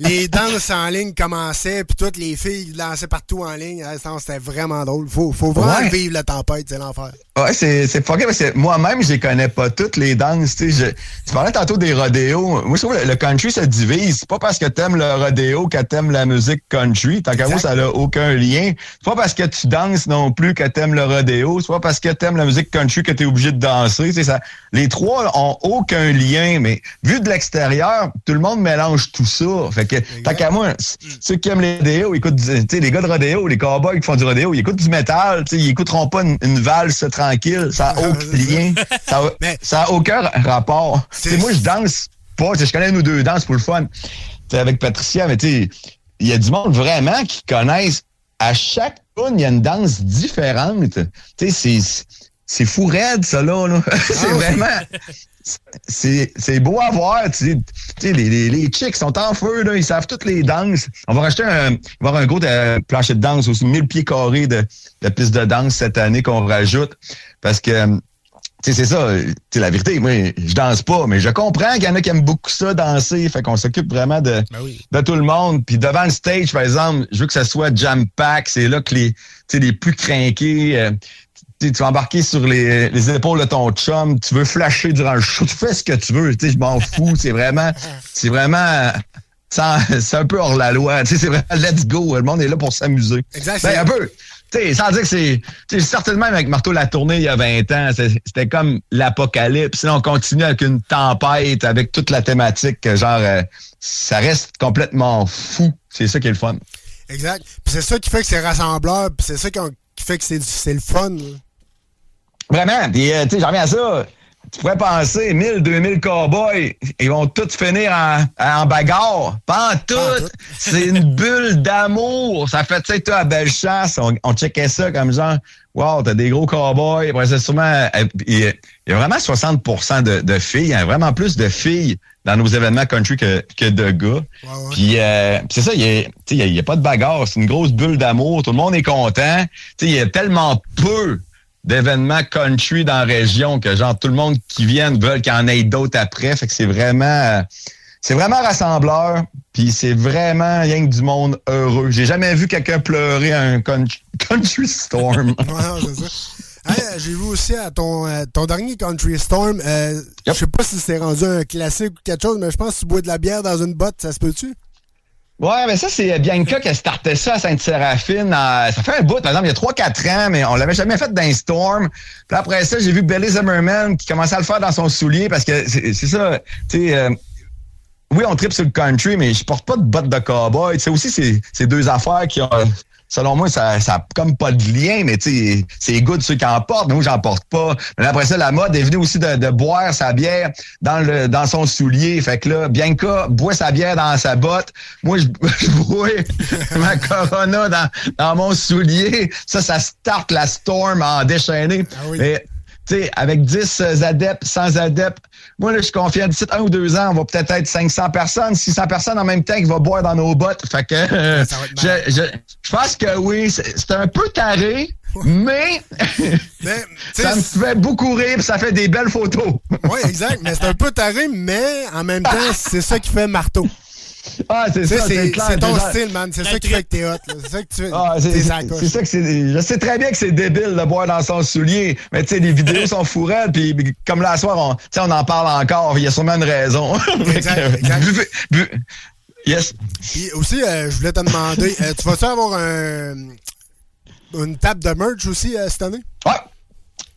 les, [LAUGHS] les danses en ligne commençaient, puis toutes les filles dansaient partout en ligne. Ah, C'était vraiment drôle. Faut, faut vraiment Ouais. vivre la tempête, c'est l'enfer. Ouais, c'est, fucké parce que moi-même, je les connais pas toutes les danses. Je- tu parlais tantôt des rodéos. Moi, je trouve que le country se divise. C'est pas parce que t'aimes le rodéo que t'aimes la musique country. Tant qu'à moi, ça n'a aucun lien. C'est pas parce que tu danses non plus que t'aimes le rodéo. C'est pas parce que t'aimes la musique country que t'es obligé de danser. Sais, ça, les trois ont aucun lien, mais vu de l'extérieur, tout le monde mélange tout ça. Fait que, tant qu'à moi, ceux qui aiment les rodéos, écoutent, les gars de rodéo, les cowboys qui font du rodéo, ils écoutent du métal, ils écouteront pas une, une valse tranquille. Ça n'a aucun [LAUGHS] lien. Ça a, ça a aucun rapport. Moi, je danse pas. Je connais nous deux danses pour le fun. Avec Patricia, mais tu il y a du monde vraiment qui connaissent. À chaque tune, il y a une danse différente. Tu sais, c'est- c'est fou raide, ça, là. là. [LAUGHS] c'est vraiment... C'est c'est beau à voir. Tu sais, les, les, les chicks sont en feu, là, ils savent toutes les danses. On va racheter un, avoir un gros de, plancher de danse aussi, 1000 pieds carrés de, de pistes de danse cette année qu'on rajoute. Parce que sais, c'est ça. Tu sais, la vérité, moi, je danse pas, mais je comprends qu'il y en a qui aiment beaucoup ça, danser. Fait qu'on s'occupe vraiment de, de tout le monde. Puis devant le stage, par exemple, je veux que ça soit jam-pack. C'est là que les, tu sais, les plus craqués... euh, tu vas embarquer sur les, les épaules de ton chum, tu veux flasher durant le show, tu fais ce que tu veux, tu sais, je m'en fous, c'est vraiment, c'est vraiment, c'est un peu hors la loi, tu sais, c'est vraiment let's go, le monde est là pour s'amuser. Exact, Ben, c'est- un peu, sais, sans dire que c'est, certainement avec Marteau la tournée il y a 20 ans, c'était comme l'apocalypse, sinon on continue avec une tempête, avec toute la thématique, genre, euh, ça reste complètement fou, c'est ça qui est le fun. Exact. Puis c'est ça qui fait que c'est rassembleur, puis c'est ça qui, fait que c'est le fun. là. Vraiment. Puis, euh, tu sais, j'en reviens à ça. Tu pourrais penser, 1000, 2000 cowboys, ils vont tous finir en, en bagarre. Pas en tout. C'est une [LAUGHS] bulle d'amour. Ça fait, tu sais, toi, à belle chasse, on, on checkait ça comme genre, wow, t'as des gros cowboys. Après, c'est sûrement, euh, il y a- il y a vraiment 60 de, de filles. Il y a vraiment plus de filles dans nos événements country que, que de gars. Puis euh, puis c'est ça, il y a- a- pas de bagarre. C'est une grosse bulle d'amour. Tout le monde est content. Tu sais, Il y a tellement peu d'événements country dans la région que genre tout le monde qui vient veulent qu'il y en ait d'autres après. Fait que c'est vraiment c'est vraiment rassembleur. Puis c'est vraiment rien que du monde heureux. J'ai jamais vu quelqu'un pleurer à un country, [LAUGHS] country storm. [LAUGHS] Ouais, c'est ça. Hey, euh, J'ai vu aussi à ton, euh, ton dernier Country Storm, euh, je sais pas si c'est rendu un classique ou quelque chose, mais je pense que tu bois de la bière dans une botte, ça se peut-tu? Ouais, mais ça, c'est Bianca qui a starté ça à Sainte-Séraphine. euh, ça fait un bout, par exemple, il y a 3-4 ans, mais on l'avait jamais fait d'un storm. Puis après ça, j'ai vu Billy Zimmerman qui commençait à le faire dans son soulier parce que c'est ça, tu sais... euh, oui, on tripe sur le country, mais je porte pas de bottes de cowboy. Tu sais, aussi, c'est deux affaires qui ont... Selon moi, ça ça a comme pas de lien, mais tu sais, c'est good ceux qui en portent, mais moi, j'en porte pas. Mais après ça, la mode est venue aussi de, de boire sa bière dans le dans son soulier. Fait que là, Bianca boit sa bière dans sa botte. Moi, je, [LAUGHS] je bois ma Corona dans, dans mon soulier. Ça, ça starte la storm en déchaîné. Mais, tu sais, avec 10 adeptes, 100 adeptes, moi, là, je suis confiant d'ici un ou deux ans, on va peut-être être 500 personnes, 600 personnes en même temps qui vont boire dans nos bottes. Fait que [LAUGHS] euh, je, je, je pense que oui, c'est un peu taré, mais, [LAUGHS] [LAUGHS] ça me fait beaucoup rire ça fait des belles photos. Oui, exact, mais c'est un peu taré, mais en même temps, c'est ça qui fait marteau. Ah, c'est ça, c'est clair. C'est ton style, man. C'est ça qui fait que t'es hot. C'est ça que tu fais. Ah, c'est la ça que c'est. Je sais très bien que c'est débile de boire dans son soulier, mais tu sais, les vidéos sont fourrées, puis puis comme là, à soir, on, tu sais, on en parle encore. Il y a sûrement une raison. [LAUGHS] Exact, exact. Buvez- bu- yes. Puis aussi, euh, je voulais te demander, euh, tu vas-tu avoir un, une table de merch aussi euh, cette année? Ouais.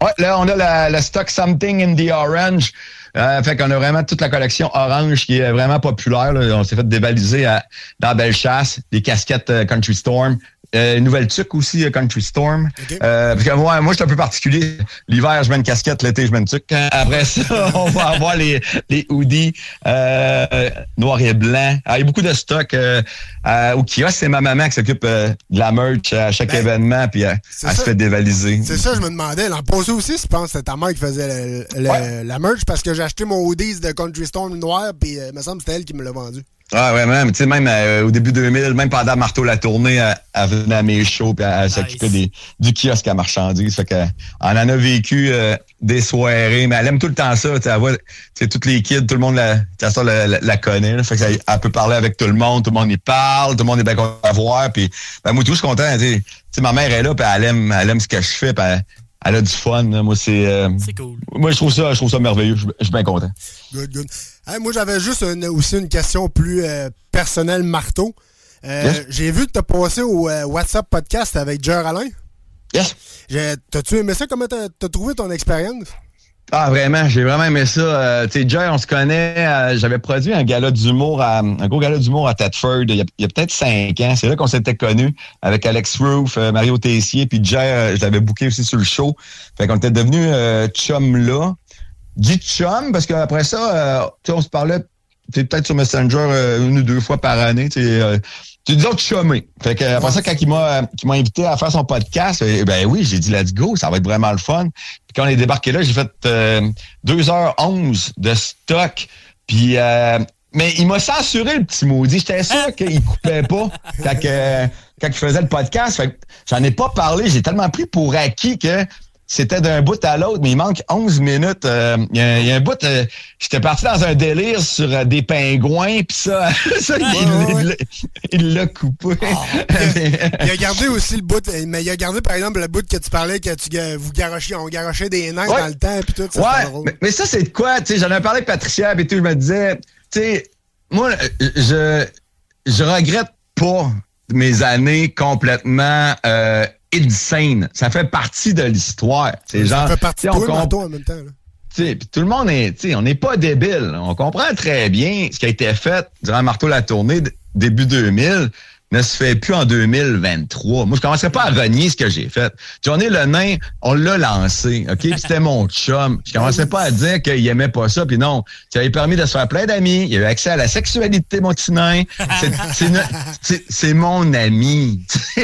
Ouais, là, on a la, la stock Something in the Orange. Euh, fait qu'on a vraiment toute la collection orange qui est vraiment populaire. là. On s'est fait dévaliser à, dans Bellechasse, des casquettes euh, Country Storm. Euh, nouvelle tuque aussi, euh, Country Storm. Euh, parce que moi, moi, je suis un peu particulier. L'hiver, je mets une casquette, l'été, je mets une tuque. Après ça, [LAUGHS] on va avoir les, les hoodies euh, noir et blanc. Ah, il y a beaucoup de stock. Euh, euh, au kiosque, c'est ma maman qui s'occupe euh, de la merch à chaque événement, puis euh, elle se fait dévaliser. C'est ça, je me demandais. L'an passé aussi, je pense que c'était ta mère qui faisait le- le- la merch parce que j'ai acheté mon hoodies de Country Storm noir, puis euh, il me semble que c'était elle qui me l'a vendu. Ah ouais, même, tu sais, même euh, au début 2000, même pendant Marteau la tournée, elle, elle venait à mes shows puis elle, elle s'occupait du kiosque à marchandises. Fait que, elle en a vécu euh, des soirées, mais elle aime tout le temps ça. Tu sais, elle voit, sais, toutes les kids, tout le monde la, la, la- la connaît. là. fait que ça- elle peut parler avec tout le monde, tout le monde y parle, tout le monde est bien content la voir. Puis, ben, moi, tout, je suis content. Ma mère est là, puis elle aime, elle aime ce que je fais, puis elle, elle a du fun. là. Moi, c'est. euh, cool. Moi, je trouve ça, je trouve ça merveilleux. Je je suis bien content. Good, good. Hey, moi, j'avais juste une- aussi une question plus euh, personnelle, marteau. Euh, Yes. J'ai vu que tu as passé au euh, WhatsApp podcast avec Jer Alain. Yes. J'ai- T'as-tu aimé ça? Comment t'as t'as trouvé ton expérience? Ah, vraiment, j'ai vraiment aimé ça. Euh, tu sais, Joy, on se connaît. euh, J'avais produit un gala d'humour, à, un gros gala d'humour à Thetford il y a, a peut-être cinq ans. C'est là qu'on s'était connus avec Alex Roof, euh, Mario Tessier, puis Joy, euh, je l'avais booké aussi sur le show. Fait qu'on était devenus euh, chum là. Dit chum, parce qu'après ça, on se parlait peut-être sur Messenger une ou deux fois par année. Euh, tu sais, disons chumé. Fait que après ça, quand il m'a qu'il m'a invité à faire son podcast, eh ben oui, j'ai dit let's go, ça va être vraiment le fun. Puis quand on est débarqué là, j'ai fait euh, 2h11 de stock. Puis euh, mais il m'a censuré le petit maudit. J'étais sûr [LAUGHS] qu'il coupait pas quand, que- quand il faisait le podcast. Fait que j'en ai pas parlé. J'ai tellement pris pour acquis que c'était d'un bout à l'autre, mais il manque 11 minutes. Euh, Il y, a- il y a un bout, euh, j'étais parti dans un délire sur euh, des pingouins, puis ça, [LAUGHS] ça, il- il l'a- coupé. Il a gardé aussi le bout, mais il a gardé par exemple le bout que tu parlais que tu vous garochiez, on garochait des nains Ouais. dans le temps puis tout ça. Ouais, drôle. mais, mais ça, c'est de quoi? Tu sais, j'en ai parlé avec Patricia et tout, je me disais, tu sais, moi, je, je regrette pas mes années complètement euh, insane. Ça fait partie de l'histoire. C'est Ça genre, fait partie de on toi, en même temps. là. tout le monde est, on n'est pas débile. On comprend très bien ce qui a été fait durant Marteau la tournée début 2000 ne se fait plus en 2023. Moi, je commencerai pas à renier ce que j'ai fait. Johnny le nain, on l'a lancé, OK? C'était mon chum. Je commençais pas à dire qu'il aimait pas ça, puis non. Ça avait permis de se faire plein d'amis. Il a eu accès à la sexualité, mon petit nain. C'est- mon ami. [LAUGHS]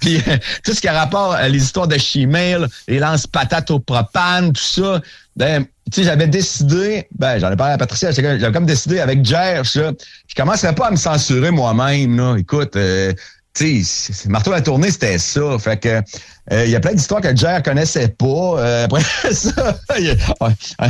puis euh, tout ce qui a rapport à les histoires de Chimel, les lance-patates au propane, tout ça, ben, tu sais, j'avais décidé, ben, j'en ai parlé à Patricia, j'avais comme- décidé avec Jer, ça, je commencerais pas à me censurer moi-même, là. Écoute, euh, tu sais, Marteau la tournée, c'était ça. Fait que, euh, il y a plein d'histoires que Jer connaissait pas. Euh, après [LAUGHS] ça,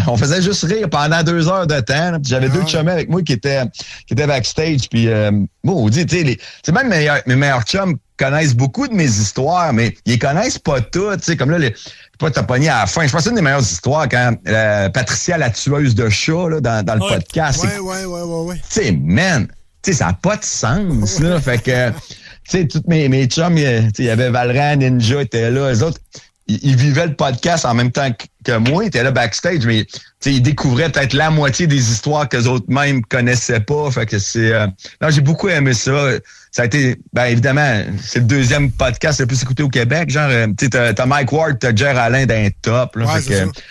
on faisait juste rire pendant deux heures de temps. là. Puis J'avais deux chums avec moi qui étaient, qui étaient backstage. Puis, euh, maudit, tu sais, les- tu sais, même mes meilleurs, mes meilleurs chums connaissent beaucoup de mes histoires, mais ils connaissent pas toutes. Tu sais, comme là, les, pas, t'as pogné à la fin. Je pense que c'est une des meilleures histoires quand euh, Patricia, la tueuse de chat, là, dans, dans le podcast. Ouais, ouais, ouais, ouais, ouais. tu sais, man, tu sais, ça n'a pas de sens, là. Fait que, tu sais, tous mes, mes chums, il y sais, il y avait Valran, Ninja étaient là. Les autres, ils, ils vivaient le podcast en même temps que, que moi. Ils étaient là backstage, mais, ils découvraient peut-être la moitié des histoires qu'eux autres même connaissaient pas. Fait que c'est, euh, non, j'ai beaucoup aimé ça. Ça a été, ben, évidemment, c'est le deuxième podcast le plus écouté au Québec. Genre, euh, tu t'as t'as Mike Ward, t'as Jer Alain d'un top, là. Ouais, Fait c'est que, ça.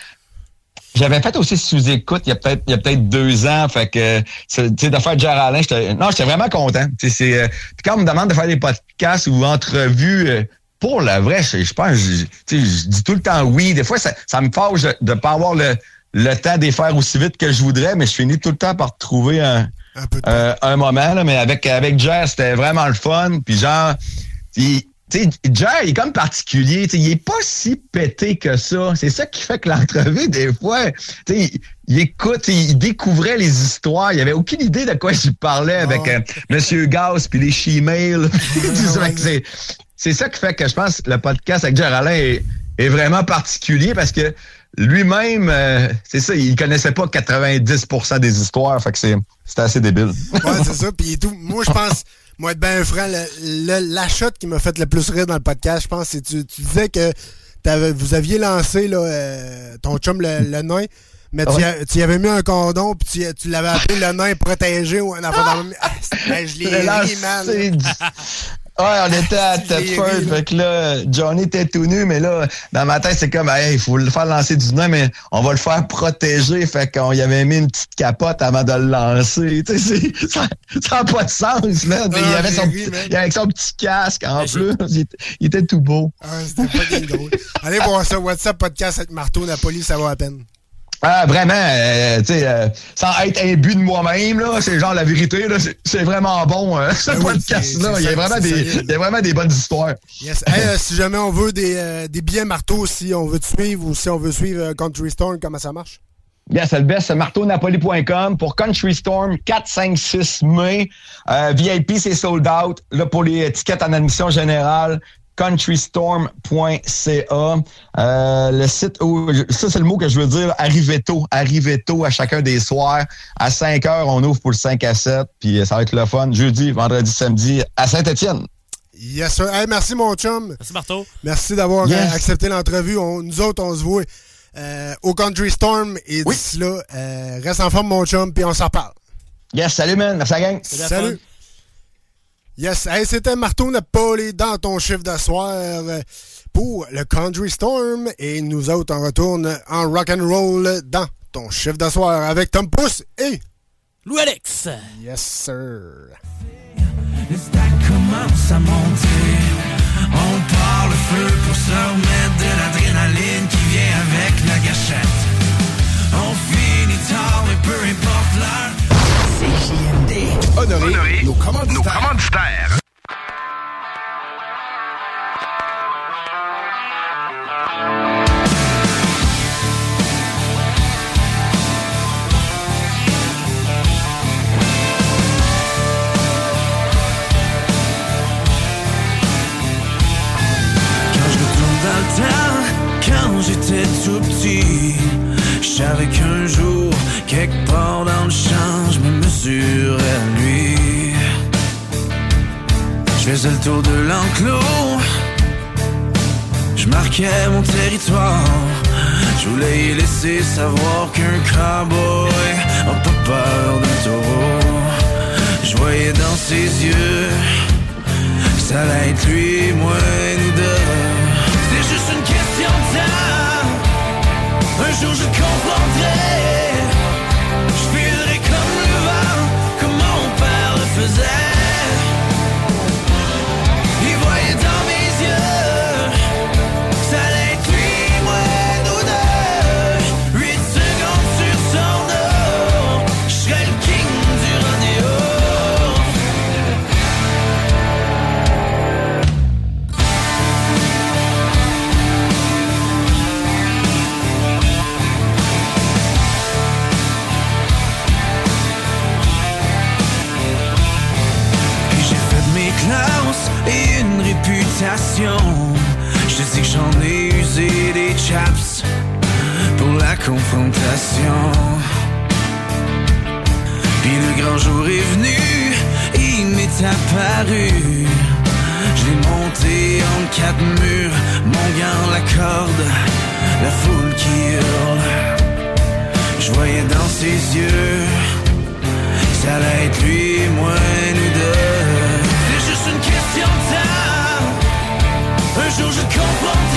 j'avais fait aussi sous-écoute il y a peut-être il y a peut-être deux ans. Fait que tu sais, de faire Jerry Alain, j'étais. Non, j'étais vraiment content. Tu sais, c'est, euh, Puis quand on me demande de faire des podcasts ou entrevues, euh, pour le vrai, je, je pense, je, tu sais, je dis tout le temps oui. Des fois, ça, ça me fâche de ne pas avoir le, le temps de les faire aussi vite que je voudrais, mais je finis tout le temps par trouver un, euh, un moment. Là, mais avec, avec Jer, c'était vraiment le fun. Puis genre, il- tu sais, Jer, il est comme particulier. tu sais, Il est pas si pété que ça. C'est ça qui fait que l'entrevue, des fois, tu sais, il, il écoute, il, il découvrait les histoires. Il avait aucune idée de quoi je parlais avec euh, Monsieur Gauss puis les chimales. [LAUGHS] c'est, c'est ça qui fait que je pense que le podcast avec Jer Alain est, est vraiment particulier parce que lui-même, euh, c'est ça, il connaissait pas 90% des histoires. Fait que c'est, c'était assez débile. Ouais, c'est ça. Puis tout. Moi, je pense, moi, être bien franc, le, le- la shot qui m'a fait le plus rire dans le podcast, je pense, c'est tu, tu disais que vous aviez lancé là, euh, ton chum le, le nain, mais tu, Ouais. tu y avais mis un condom, puis tu, tu l'avais appelé le nain protégé ou un enfant dans le ah, ben, Je l'ai [LAUGHS] ri, man. Ouais, on était à là. fait que là, Johnny était tout nu, mais là, dans ma tête, c'est comme, hey, il faut le faire lancer du nain, mais on va le faire protéger, fait qu'on y avait mis une petite capote avant de le lancer. Tu sais, c'est- [LAUGHS] ça n'a pas de sens, man. Puis il, Ah, avait son, ri, petit- man. il avait son petit casque en plus. Il était, il était tout beau. Ah, c'était pas drôle. Allez voir ça, WhatsApp podcast avec Marteau Napoli, ça va à peine. Ah, vraiment, euh, tu sais, euh, sans être imbu de moi-même, là, c'est genre la vérité, là, c'est- vraiment bon, euh, [LAUGHS] ce Ben podcast-là. Il y a vraiment des, solide. il y a vraiment des bonnes histoires. Yes. Hey, euh, si jamais on veut des, des billets Marteau, si on veut te suivre ou si on veut suivre Country Storm, comment ça marche? Yes, c'est le best, c'est marteaunapoli.com pour Country Storm 4, 5, 6 mai. Euh, VIP, c'est sold out. Là, pour les étiquettes en admission générale, countrystorm.ca. Euh, le site où, ça c'est le mot que je veux dire, arrivez tôt, arrivez tôt à chacun des soirs. À 5 heures, on ouvre pour le 5 à 7, puis ça va être le fun. Jeudi, vendredi, samedi à Saint-Étienne. Yes, sir. Hey, merci, mon chum. Merci, Marteau. Merci d'avoir Yes. euh, accepté l'entrevue. Nous autres, on se voit euh, au Country Storm. Et d'ici là, euh, reste en forme, mon chum, puis on s'en reparle. Yes, salut, man. Merci à la gang. Salut. Yes, hey, c'était Marteau Napoli dans ton chiffre de soir euh, pour le Country Storm. Et nous autres, on retourne en rock and roll dans ton chiffre de soir avec Tom Pousse et Lou Alex. Yes, sir. commence à monter. On part le feu pour se remettre de l'adrénaline qui vient avec la gâchette. On finit tard, mais peu importe l'heure honorer, honorer nos commanditaires. Nos commanditaires. quand j'étais tout petit. Je savais qu'un jour, quelque part à lui. Je faisais le tour de l'enclos, je marquais mon territoire. Je voulais y laisser savoir qu'un cowboy a pas peur d'un taureau. Je voyais dans ses yeux, ça allait être lui, moi, nous deux. C'est juste une question de temps. Un jour je comprendrai. Père le Je dis que j'en ai usé des chaps pour la confrontation. Puis le grand jour est venu, il m'est apparu. Je l'ai monté en quatre murs, mon gant, la corde, la foule qui hurle. Je voyais dans ses yeux ça allait être lui, moi, temps. Un jour je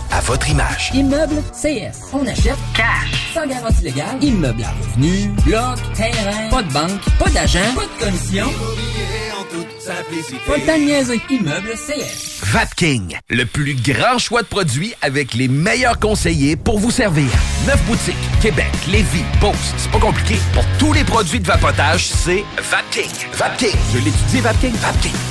votre image. Immeuble CS. On achète cash. Sans garantie légale. Immeuble à revenu. Bloc. Terrain. Pas de banque. Pas d'agent. Pas de commission. Pas le temps de niaiser. Immeuble CS. Vapking, le plus grand choix de produits avec les meilleurs conseillers pour vous servir. Neuf boutiques, Québec, Lévis, Beauce, c'est pas compliqué. Pour tous les produits de vapotage, c'est Vapking. Vapking, je l'étudie, Vapking, Vapking.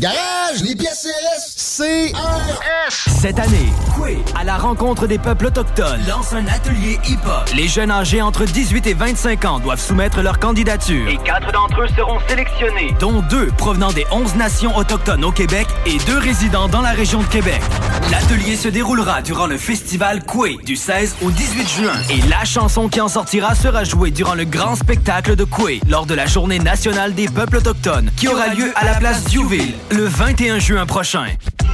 Garage, les pièces CRS. CRS. Cette année, Coué, à la rencontre des peuples autochtones, lance un atelier hip-hop. Les jeunes âgés entre 18 et 25 ans doivent soumettre leur candidature. Et quatre d'entre eux seront sélectionnés. dont deux provenant des 11 nations autochtones au Québec et deux résidant dans la région de Québec. L'atelier se déroulera durant le festival Coué du 16 au 18 juin et la chanson qui en sortira sera jouée durant le grand spectacle de Coué lors de la journée nationale des peuples autochtones qui aura lieu à la place Diouville le 21 juin prochain.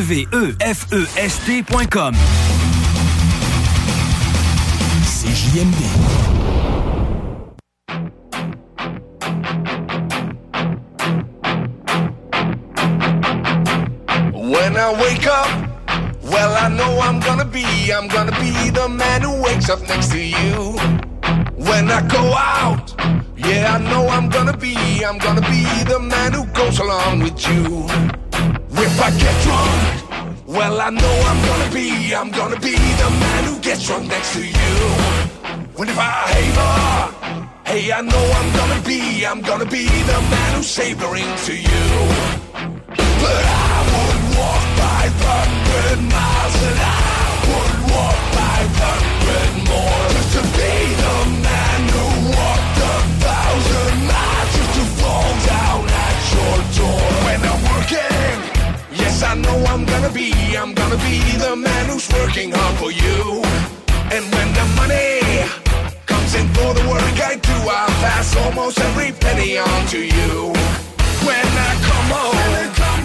K-W-E-F-E-S-T.com. CJMD. When I wake up, well, I know I'm gonna be, I'm gonna be the man who wakes up next to you. When I go out, yeah, I know I'm gonna be, I'm gonna be the man who goes along with you. If I get drunk, well, I know I'm gonna be, I'm gonna be the man who gets drunk next to you. When if I bar, hey, I know I'm gonna be, I'm gonna be the man who's savoring to you. But I would walk 500 miles and I would walk 500 more just to be the man yes, I know I'm gonna be, I'm gonna be the man who's working hard for you. And when the money comes in for the work I do, I'll pass almost every penny on to you. When I come home,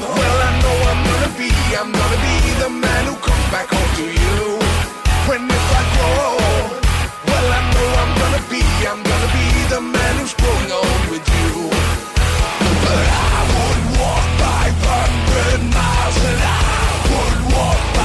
well, I know I'm gonna be, I'm gonna be the man who comes back home to you. When if I grow, well, I know I'm gonna be, I'm gonna be the man who's growing old with you. But I would walk 500 miles and I would walk 500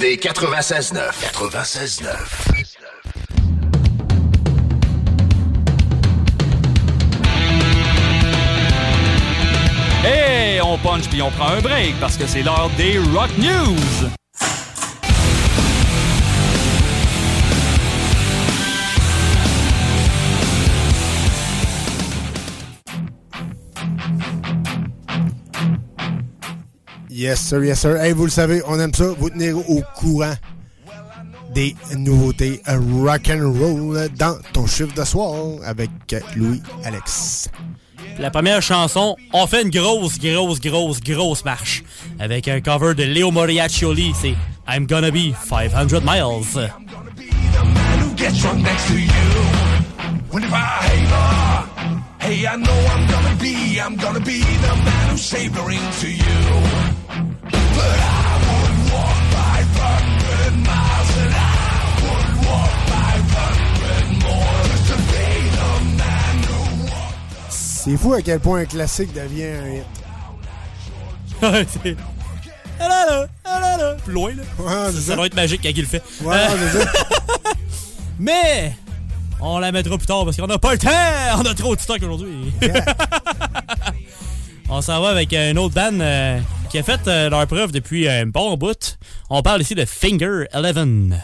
CJMD 96.9. 96.9. Et on punch puis on prend un break parce que c'est l'heure des Rock News. Yes, sir, yes, sir. Hey, vous le savez, on aime ça, vous tenir au courant des nouveautés rock and roll dans ton chiffre de soir avec Louis-Alex. La première chanson, on fait une grosse, grosse, grosse, grosse marche. Avec un cover de Leo Moriaccioli, c'est I'm Gonna Be 500 Miles. who you. I hate hey, I know I'm gonna be, I'm gonna be the man who's savoring to you. But I would walk 500 miles and I would walk 500 more just to be the man who C'est fou à quel point un classique devient un hit. [LAUGHS] Ouais, c'est- Ah là là, ah là là. Plus loin, là. Ouais, ça, ça. doit être magique quand il le fait. Ouais, Euh, c'est ça. [LAUGHS] Mais, on la mettra plus tard parce qu'on n'a pas le temps. On a trop de stock aujourd'hui. [LAUGHS] on s'en va avec une autre band euh, qui a fait euh, leur preuve depuis un bon bout. On parle ici de Finger Eleven.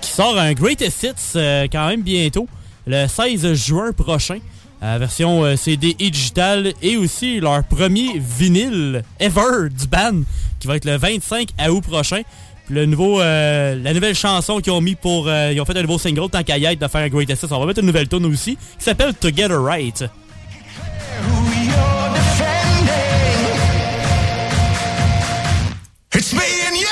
Qui sort un Greatest Hits euh, quand même bientôt, le 16 juin prochain. Euh, version euh, CD et digital et aussi leur premier vinyle ever du band qui va être le 25 août prochain. Puis le nouveau, euh, la nouvelle chanson qu'ils ont mis pour, euh, ils ont fait un nouveau single tant qu'à y être de faire un Greatest Hits. On va mettre une nouvelle tune aussi qui s'appelle Together Right. It's me and you.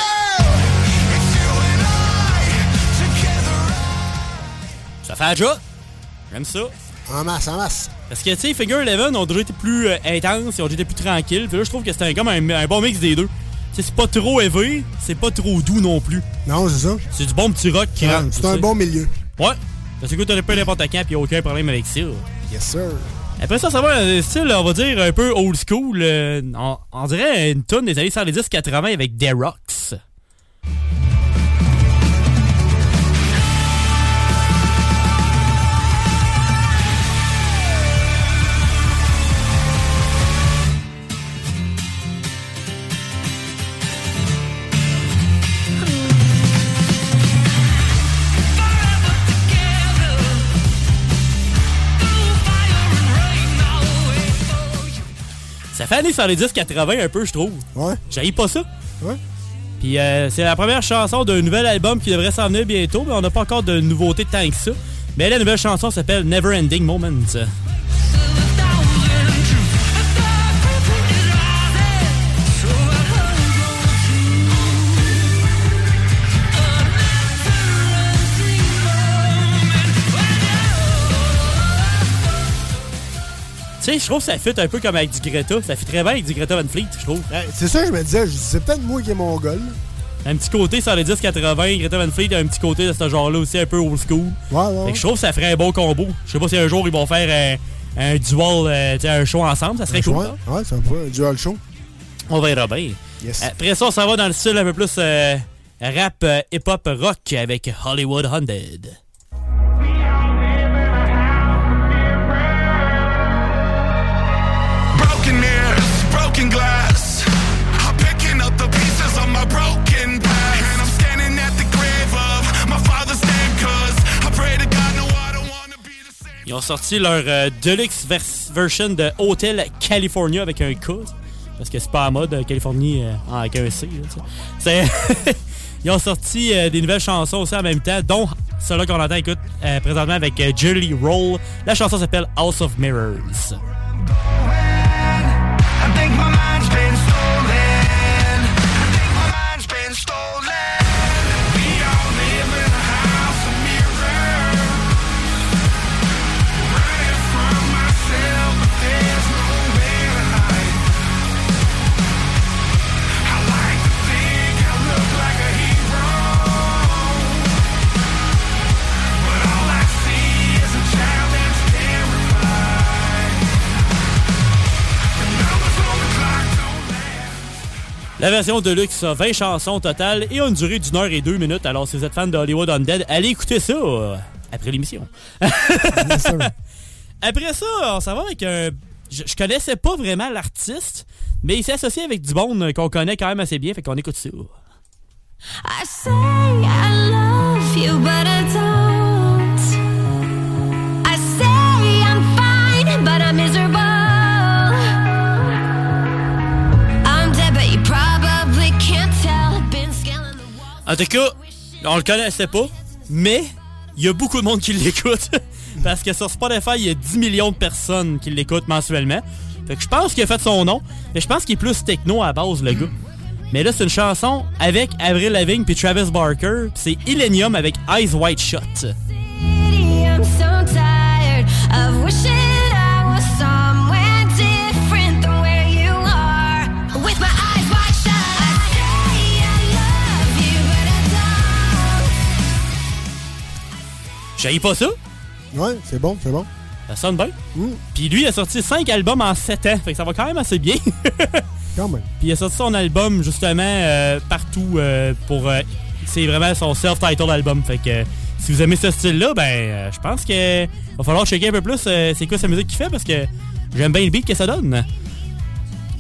Ça fait un job. J'aime ça. En masse, en masse. Parce que, tu sais, Figure Eleven ont déjà été plus euh, intenses, ils ont déjà été plus tranquilles. Puis là, je trouve que un- comme un, un bon mix des deux. C'est pas trop élevé, c'est pas trop doux non plus. Non, c'est ça. C'est du bon petit rock qui Ouais, rentre. c'est un sais. bon milieu. Ouais. Ça s'écoute un peu n'importe quand, puis y a aucun problème avec ça. Yes, sir. Après ça, ça va un style, on va dire, un peu old school. euh, on, on dirait une tonne des années 70-80 avec des rocks. Fait années 70-80 un peu, je trouve. Ouais. J'haïs pas ça. Ouais. Puis euh, c'est la première chanson d'un nouvel album qui devrait s'en venir bientôt, mais on n'a pas encore de nouveautés tant que ça. Mais la nouvelle chanson s'appelle Never Ending Moments. Tu sais, je trouve que ça fit un peu comme avec du Greta. Ça fit très bien avec du Greta Van Fleet, je trouve. C'est ça que je me disais. je C'est peut-être moi qui est mongol. Un petit côté sur les 10-80, Greta Van Fleet a un petit côté de ce genre-là aussi, un peu old school. Ouais, ouais. Fait que je trouve que ça ferait un bon combo. Je sais pas si un jour ils vont faire un, un dual, euh, un show ensemble, ça serait cool. Ouais, ça. ouais, ça fait un dual show. On verra bien. Yes. Après ça, ça va dans le style un peu plus euh, rap, euh, hip-hop, rock avec Hollywood Haunted. Ils ont sorti leur euh, deluxe vers- version de Hotel California avec un K. Parce que c'est pas à mode, euh, Californie euh, avec un C. [LAUGHS] Ils ont sorti des nouvelles chansons aussi en même temps, dont celle-là qu'on entend écoute présentement avec Jelly Roll. La chanson s'appelle House of Mirrors. La version de luxe a 20 chansons au total et a une durée d'une heure et deux minutes. Alors, si vous êtes fan de Hollywood Undead, allez écouter ça euh, après l'émission. [LAUGHS] après ça, on s'en va avec un. Je, je connaissais pas vraiment l'artiste, mais il s'est associé avec du monde qu'on connaît quand même assez bien, fait qu'on écoute ça. I say I love you, but I don't. En tout cas, on le connaissait pas, mais il y a beaucoup de monde qui [LAUGHS] l'écoute. Parce que sur Spotify, il y a 10 millions de personnes qui l'écoutent mensuellement. Fait que je pense qu'il a fait son nom. Mais je pense qu'il est plus techno à base, le gars. Mais là, c'est une chanson avec Avril Lavigne puis Travis Barker. C'est Illenium avec Eyes White Shut. J'haïs pas ça. Ouais, c'est bon, c'est bon. Ça sonne bien. Puis lui, il a sorti 5 albums en 7 ans. Fait que ça va quand même assez bien. [LAUGHS] Quand même. Puis il a sorti son album justement euh, partout euh, pour. euh, c'est vraiment son self-titled album. Fait que euh, si vous aimez ce style-là, ben je pense que va falloir checker un peu plus c'est quoi sa musique qu'il fait parce que j'aime bien le beat que ça donne.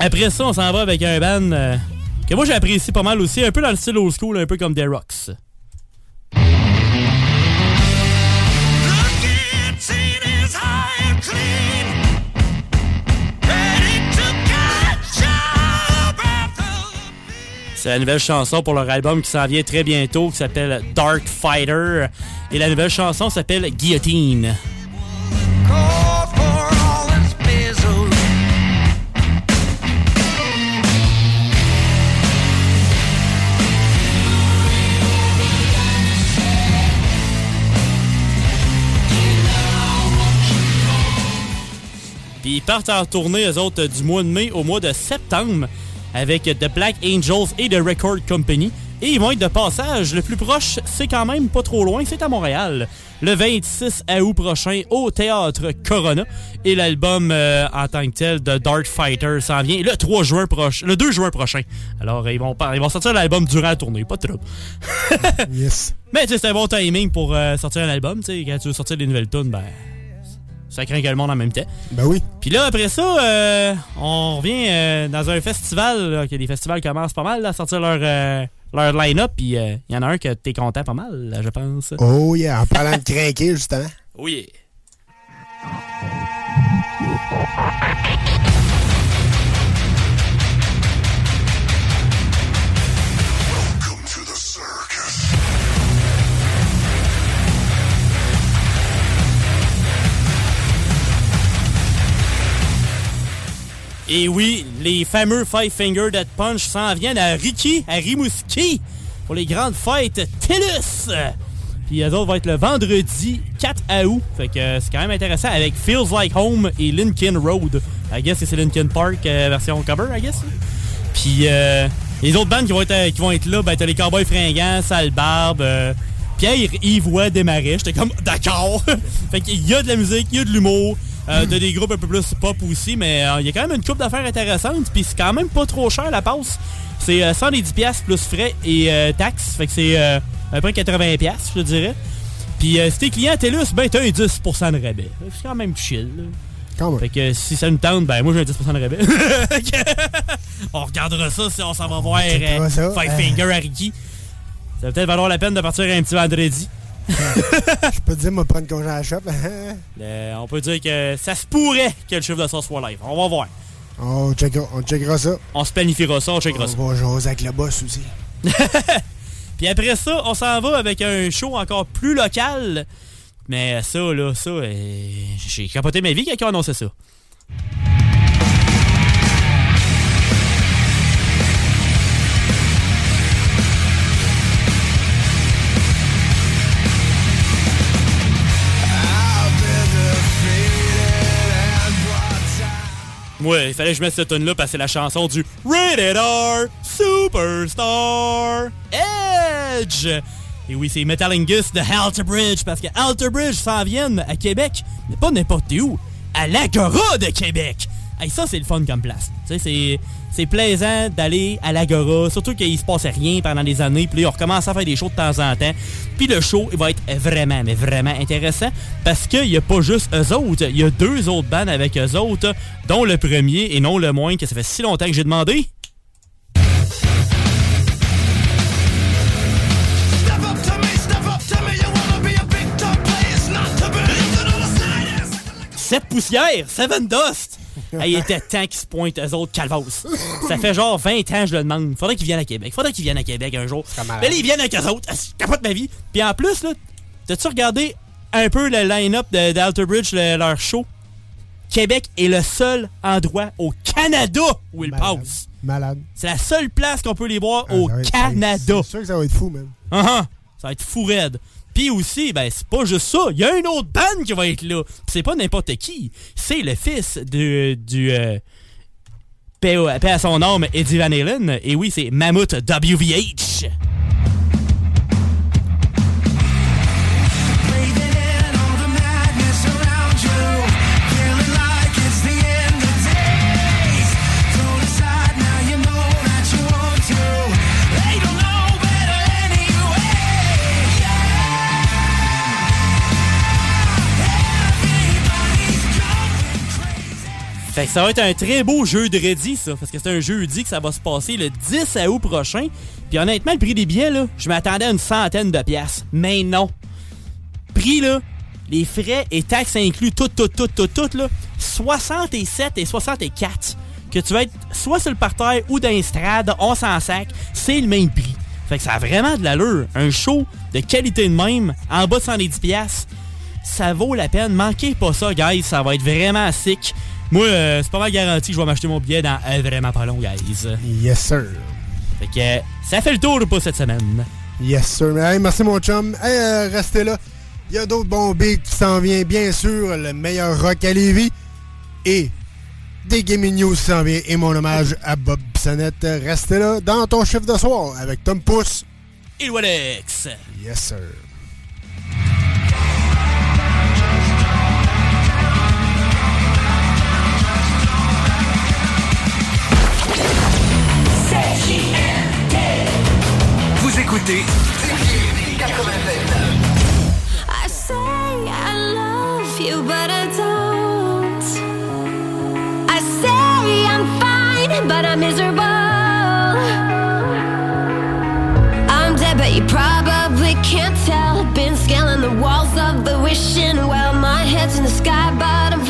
Après ça, on s'en va avec un band que moi j'apprécie pas mal aussi, un peu dans le style old school, un peu comme The Rocks. C'est la nouvelle chanson pour leur album qui s'en vient très bientôt, qui s'appelle Dark Fighter. Et la nouvelle chanson s'appelle Guillotine. Ils partent en tournée, eux autres, du mois de mai au mois de septembre avec The Black Angels et The Record Company. Et ils vont être de passage. Le plus proche, c'est quand même pas trop loin, c'est à Montréal. Le 26 août prochain au Théâtre Corona. Et l'album euh, en tant que tel de Dark Fighter s'en vient le 3 juin prochain. Le 2 juin prochain. Alors ils vont, ils vont sortir l'album durant la tournée, pas de trouble. yes. [LAUGHS] Mais tu sais, c'est un bon timing pour euh, sortir un album. Tu sais, quand tu veux sortir des nouvelles tunes, ben. Ça craint que le monde en même temps. Ben oui. Puis là, après ça, euh, on revient euh, dans un festival, là, que les festivals commencent pas mal là, à sortir leur, euh, leur line-up. Puis il y en a un que t'es content pas mal, là, je pense. Oh yeah, en parlant de craquer, justement. Oh yeah. Et oui, les fameux Five Finger Dead Punch s'en viennent à Riki, à Rimouski, pour les grandes fêtes TELUS. Puis les autres vont être le vendredi 4 août. Fait que euh, c'est quand même intéressant avec Feels Like Home et Linkin Road. I guess c'est Linkin Park euh, version cover, I guess. Puis euh, les autres bandes qui vont être, euh, vont être là, ben t'as les Cowboys Fringants, Sale Barbe, euh, Pierre Yves Desmarais. J'étais comme d'accord. [LAUGHS] fait qu'il y a de la musique, il y a de l'humour. Euh, T'as des groupes un peu plus pop aussi, mais euh, il y a quand même une coupe d'affaires intéressantes. Puis c'est quand même pas trop cher la passe. C'est euh, 110$ piastres plus frais et euh, taxes. Fait que c'est euh, à peu près 80$, piastres, je dirais. Puis euh, si t'es client TELUS, ben t'as un 10% de rabais. C'est quand même chill. là. Fait que si ça nous tente, ben moi j'ai un 10% de rabais. [LAUGHS] on regardera ça si on s'en va voir euh. Five Euh. Finger à Ricky. Ça va peut-être valoir la peine de partir un petit vendredi. [LAUGHS] Je peux te dire, moi, prendre congé à la shop. [LAUGHS] Euh, on peut dire que ça se pourrait que le chiffre de ça soit live. On va voir. on, checkera, on checkera ça. On se planifiera ça, on checkera ça. On va jaser avec le boss aussi. [LAUGHS] Puis après ça, on s'en va avec un show encore plus local. Mais ça, là, ça, euh, j'ai capoté ma vie quand ils ont annoncé ça. Ouais, il fallait que je mette cette tune là parce que c'est la chanson du Rated R Superstar Edge. Et oui, c'est Metalingus de Alter Bridge parce que Alter Bridge s'en viennent à Québec, mais pas n'importe où, à l'Agora de Québec. Hey, ça, c'est le fun comme place. Tu sais, c'est- c'est plaisant d'aller à l'Agora, surtout qu'il se passait rien pendant des années, puis là, on recommence à faire des shows de temps en temps. Puis le show, il va être vraiment, mais vraiment intéressant, parce qu'il n'y a pas juste eux autres, il y a deux autres bands avec eux autres, dont le premier, et non le moins, que ça fait si longtemps que j'ai demandé. Sept poussières, Seven Dust. [LAUGHS] Hey, il était temps qu'ils se pointent eux autres calvos. Ça fait genre 20 ans que je le demande. Faudrait qu'ils viennent à Québec. Faudrait qu'ils viennent à Québec un jour. Mais là, ils viennent avec eux autres. Je capote ma vie. Puis en plus, là, t'as-tu regardé un peu le line-up d'Alter Bridge, le- leur show? Québec est le seul endroit au Canada où ils passent. Malade. C'est la seule place qu'on peut les voir Ah, au Canada. C'est sûr que ça va être fou, man. Ah ah, ça va être fou raide. Puis aussi, ben c'est pas juste ça, il y a une autre bande qui va être là. C'est pas n'importe qui, c'est le fils de, du euh, paix à son nom Eddie Van Halen. Et oui, c'est Mammoth WVH. Fait que ça va être un très beau jeudi, ça, parce que c'est un jeudi que ça va se passer le 10 août prochain. Puis honnêtement, le prix des billets, là, je m'attendais à une centaine de piastres. Mais non. Prix, là, les frais et taxes inclus, tout, tout, tout, tout, tout, là, 67 et 64. Que tu vas être soit sur le parterre ou dans l'estrade, on s'en sac, c'est le même prix. Fait que ça a vraiment de l'allure. Un show de qualité de même, en bas de 110 piastres, ça vaut la peine. Manquez pas ça, guys. Ça va être vraiment sick. Moi, euh, c'est pas mal garanti que je vais m'acheter mon billet dans euh, vraiment pas long, guys. Yes, sir. Fait que euh, ça fait le tour pour cette semaine. Yes, sir. Mais, hey, merci, mon chum. Hey, euh, restez là. Il y a d'autres bons beats qui s'en viennent, bien sûr. Le meilleur rock à Lévis. Et des Gaming News qui s'en vient. Et mon hommage à Bob Bissonnette. Restez là dans ton chiffre de soir avec Tom Pousse. Et Alex. Yes, sir. Écoutez I say I love you, but I don't. I say I'm fine, but I'm miserable. I'm dead, but you probably can't tell. Been scaling the walls of the wishing well. My head's in the sky, but I'm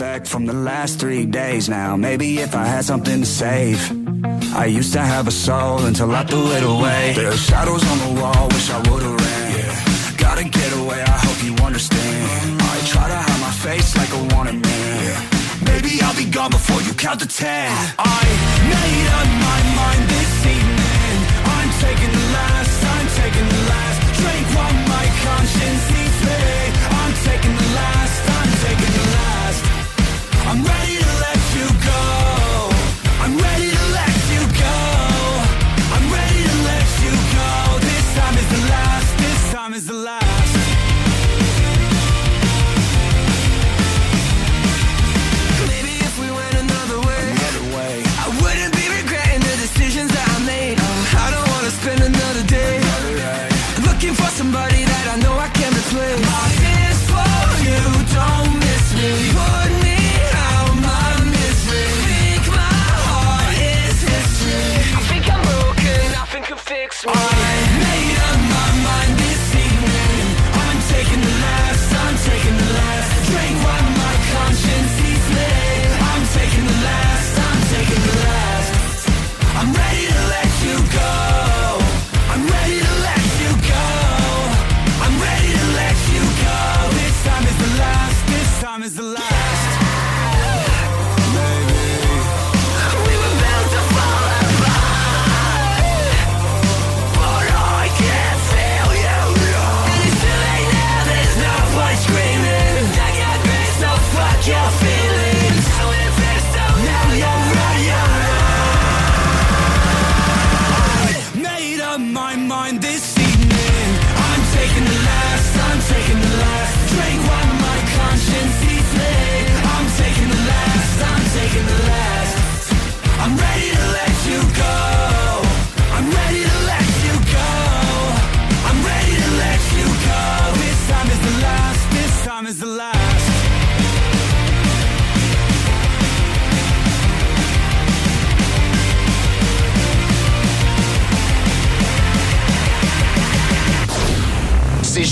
effect from the last three days now. Maybe if I had something to save. I used to have a soul until I threw it away. There are shadows on the wall, wish I would've ran. Yeah. Gotta get away, I hope you understand. I try to hide my face like I wanted man. Yeah. Maybe I'll be gone before you count to ten. I made up my mind this evening. I'm taking the last, I'm taking the last. Drink while my conscience eats me. I'm taking the last.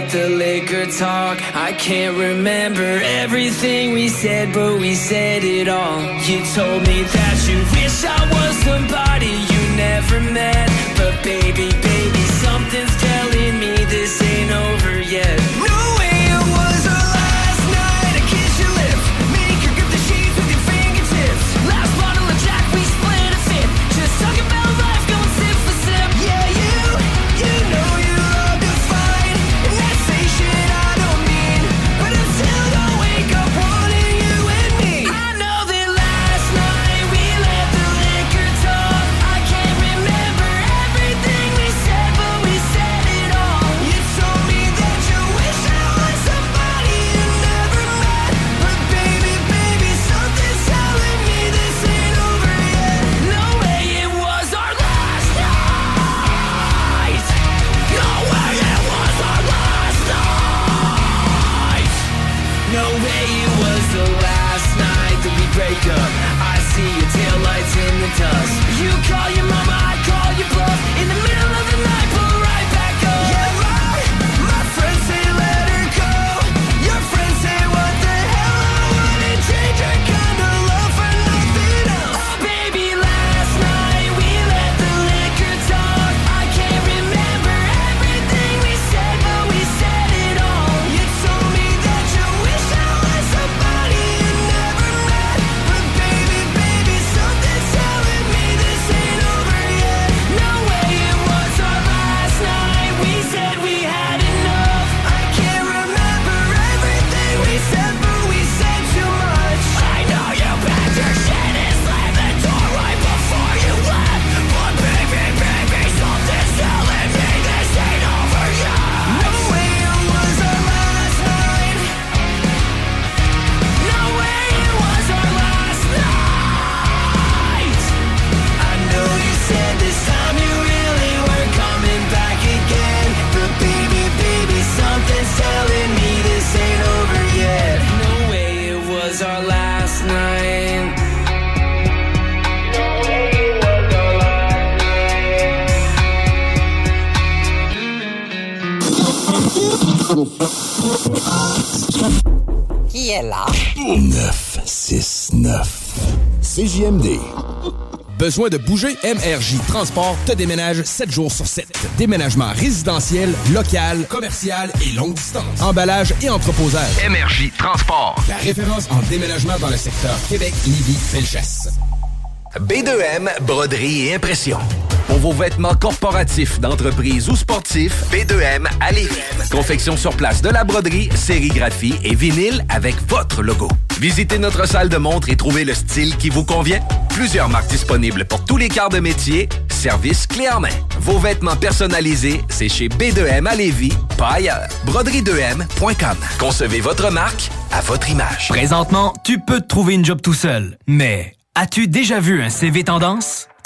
let the liquor talk. I can't remember everything we said, but we said it all. You told me that you wish I was somebody you never met, but baby Qui est là? 969. CJMD. Besoin de bouger? MRJ Transport te déménage 7 jours sur 7. Déménagement résidentiel, local, commercial et longue distance. Emballage et entreposage. MRJ Transport. La référence en déménagement dans le secteur Québec, Lévis, Felchasse. B2M, broderie et impression. Pour vos vêtements corporatifs, d'entreprise ou sportifs, B2M à Lévis. Confection sur place de la broderie, sérigraphie et vinyle avec votre logo. Visitez notre salle de montre et trouvez le style qui vous convient. Plusieurs marques disponibles pour tous les quarts de métier. Service clé en main. Vos vêtements personnalisés, c'est chez B2M à Lévis, pas ailleurs. Broderie2M.com. Concevez votre marque à votre image. Présentement, tu peux te trouver une job tout seul, mais as-tu déjà vu un CV tendance?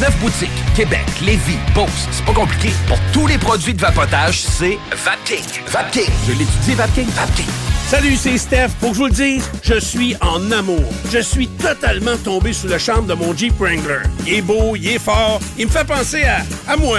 Neuf boutiques, Québec, Lévis, Beauce, c'est pas compliqué. Pour tous les produits de vapotage, c'est Vapking. Vapking, je l'étudie, Vapking, Vapking. Salut, c'est Steph. Pour que je vous le dise, je suis en amour. Je suis totalement tombé sous le charme de mon Jeep Wrangler. Il est beau, il est fort, il me fait penser à, à moi.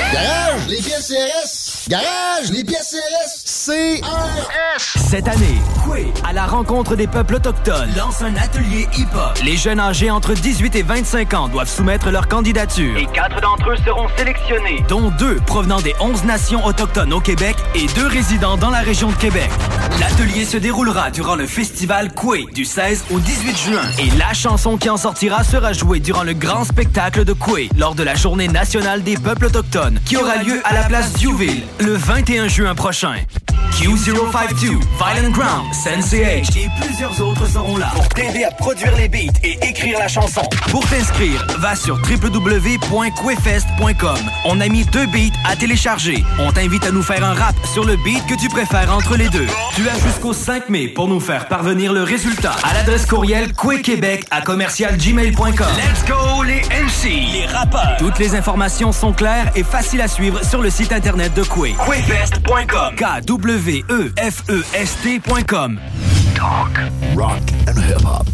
Garage, les pièces CRS. Garage, les pièces CRS. CRS. Cette année, Coué, à la rencontre des peuples autochtones, lance un atelier hip-hop. Les jeunes âgés entre 18 et 25 ans doivent soumettre leur candidature. Et quatre d'entre eux seront sélectionnés. dont deux provenant des 11 nations autochtones au Québec et deux résidant dans la région de Québec. L'atelier se déroulera durant le festival Coué du 16 au 18 juin et la chanson qui en sortira sera jouée durant le grand spectacle de Coué lors de la Journée nationale des peuples autochtones qui aura lieu à la place Duville le 21 juin prochain. Q052, Violent Ground, Sensei H et plusieurs autres seront là pour t'aider à produire les beats et écrire la chanson. Pour t'inscrire, va sur www.quefest.com. On a mis deux beats à télécharger. On t'invite à nous faire un rap sur le beat que tu préfères entre les deux. Tu as jusqu'au 5 mai pour nous faire parvenir le résultat à l'adresse courriel quequebec à commercialgmail.com. Let's go les MC, les rappeurs. Toutes les informations sont claires et faciles à suivre sur le site internet de Quay. Quefest.com. K-W-E-F-E-S-T.com. Talk, rock and hip-hop.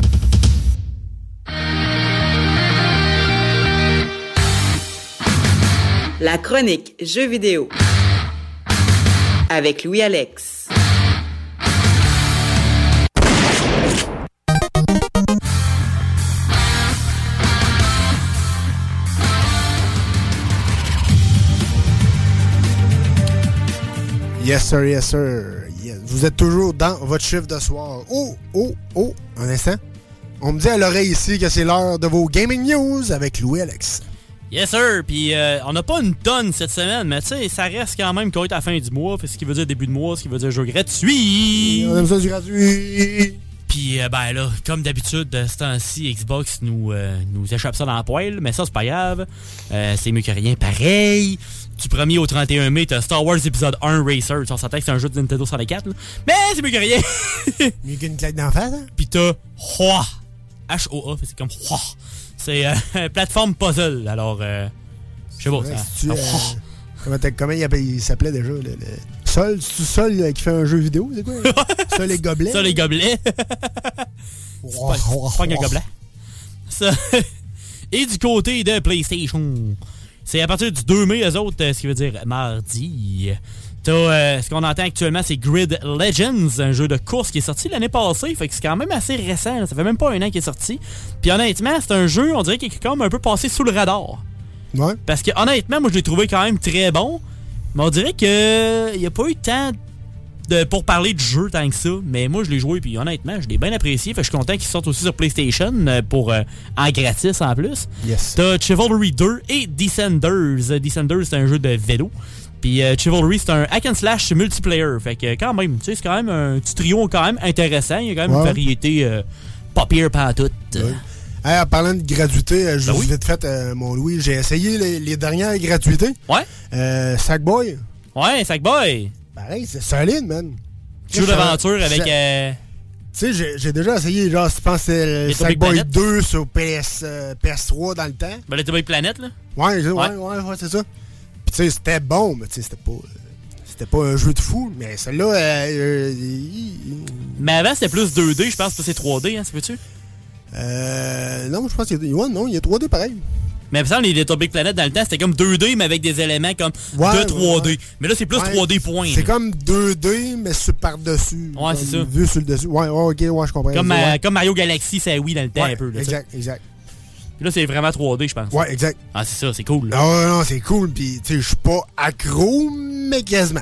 La chronique Jeux vidéo. Avec Louis-Alex. Yes, sir, yes, sir. Yes. Vous êtes toujours dans votre chiffre de soir. Oh, oh, oh, un instant. On me dit à l'oreille ici que c'est l'heure de vos gaming news avec Louis Alex. Yes, sir. Puis euh, on n'a pas une tonne cette semaine, mais tu sais, ça reste quand même qu'on est à la fin du mois. Fait ce qui veut dire début de mois, ce qui veut dire jeu gratuit. On aime ça du gratuit. Puis, euh, ben là, comme d'habitude, de ce temps-ci, Xbox nous, euh, nous échappe ça dans la poêle, mais ça, c'est pas grave. Euh, c'est mieux que rien pareil. Du 1er au 31 mai, t'as Star Wars épisode 1 Racer. On s'entend que c'est un jeu de Nintendo 64, là. Mais c'est mieux que rien. [LAUGHS] mieux qu'une claque d'en face, hein? Puis t'as Hua. H-O-A, c'est comme Hua. C'est euh, [LAUGHS] plateforme puzzle, alors... Euh, je sais pas, ça... euh, comment, il, s'appelait déjà? Le, le- Sol, Sol euh, qui fait un jeu vidéo? C'est quoi? [LAUGHS] Sol et gobelets? Ça, les gobelets. c'est pas, c'est pas un gobelet. Ça. Et du côté de PlayStation, c'est à partir du 2 mai, eux autres, euh, ce qui veut dire mardi. Euh, ce qu'on entend actuellement, c'est Grid Legends, un jeu de course qui est sorti l'année passée. Fait que c'est quand même assez récent. là. Ça fait même pas un an qu'il est sorti. Puis honnêtement, c'est un jeu, on dirait, qui est quand même un peu passé sous le radar. Ouais. Parce que honnêtement, moi je l'ai trouvé quand même très bon. Mais on dirait que il n'y a pas eu tant de, pour parler du jeu tant que ça. Mais moi je l'ai joué puis honnêtement, je l'ai bien apprécié. Fait que je suis content qu'il sorte aussi sur PlayStation euh, pour euh, en gratis en plus. Yes. T'as Chivalry 2 et Descenders. Euh, Descenders, c'est un jeu de vélo. Puis euh, Chivalry, c'est un hack and slash multiplayer. Fait que quand même, tu sais, c'est quand même un petit trio quand même intéressant. Il y a quand même Ouais. une variété euh, pas pire pas toute. Hey, en parlant de gratuité, euh, je Ben oui. vite fait, mon Louis, j'ai essayé les, les dernières gratuités. Ouais. Euh, Sackboy. Ouais, Sackboy. Pareil, c'est solide, man. Jeu d'aventure avec. Euh, Tu sais, j'ai- déjà essayé, genre, je pense que c'est le Little Big Sackboy Planet? 2 sur PS, euh, PS3 dans le temps. Ben, Little Big Planet, là. Ouais, ouais, Ouais. ouais, ouais, c'est ça. Puis tu sais, c'était bon, mais tu sais, c'était pas... euh, C'était pas un jeu de fou, mais celle-là, euh, euh, Mais avant, c'était plus 2D, je pense que c'est 3D, hein, ça peut-tu? euh, non, je pense qu'il y a... Ouais, non, il y a 3D pareil. Mais ça, les Little Big Planet dans le temps, c'était comme 2D, mais avec des éléments comme Ouais, de 3D. ouais. Mais là, c'est plus Ouais, 3D point. C'est comme 2D, mais sur par-dessus. Ouais, c'est ça. Vu sur le dessus. Ouais, ok, ouais, je comprends. Comme, euh, comme Mario Galaxy, c'est Wii dans le temps un peu. Là, exact, exact. Puis Là, c'est vraiment 3D, je pense. Ouais, exact. Ah, c'est ça, c'est cool. là. Ah non, c'est cool. Puis, tu sais, je suis pas accro, mais quasiment.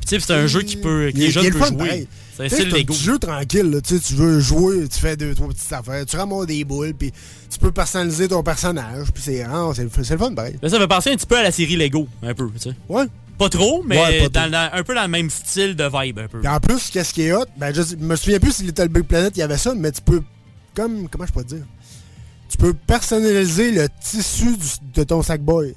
Puis, tu sais, c'est un jeu qui peut, que Il- les jeunes peuvent jouer. pareil. C'est un jeu tranquille, là. Tu sais, tu veux jouer, tu fais deux, trois petites affaires, tu ramasses des boules, puis tu peux personnaliser ton personnage, puis c'est ah, le fun, pareil. Là, ça fait penser un petit peu à la série Lego, un peu, tu sais. Ouais. Pas trop, mais Ouais, pas dans, trop. dans- un peu dans le même style de vibe, un peu. Puis en plus, qu'est-ce qui est hot? Ben, je me souviens plus si Little Big Planet, il y avait ça, mais tu peux, comme, comment je peux te dire? Tu peux personnaliser le tissu du- de ton Sackboy.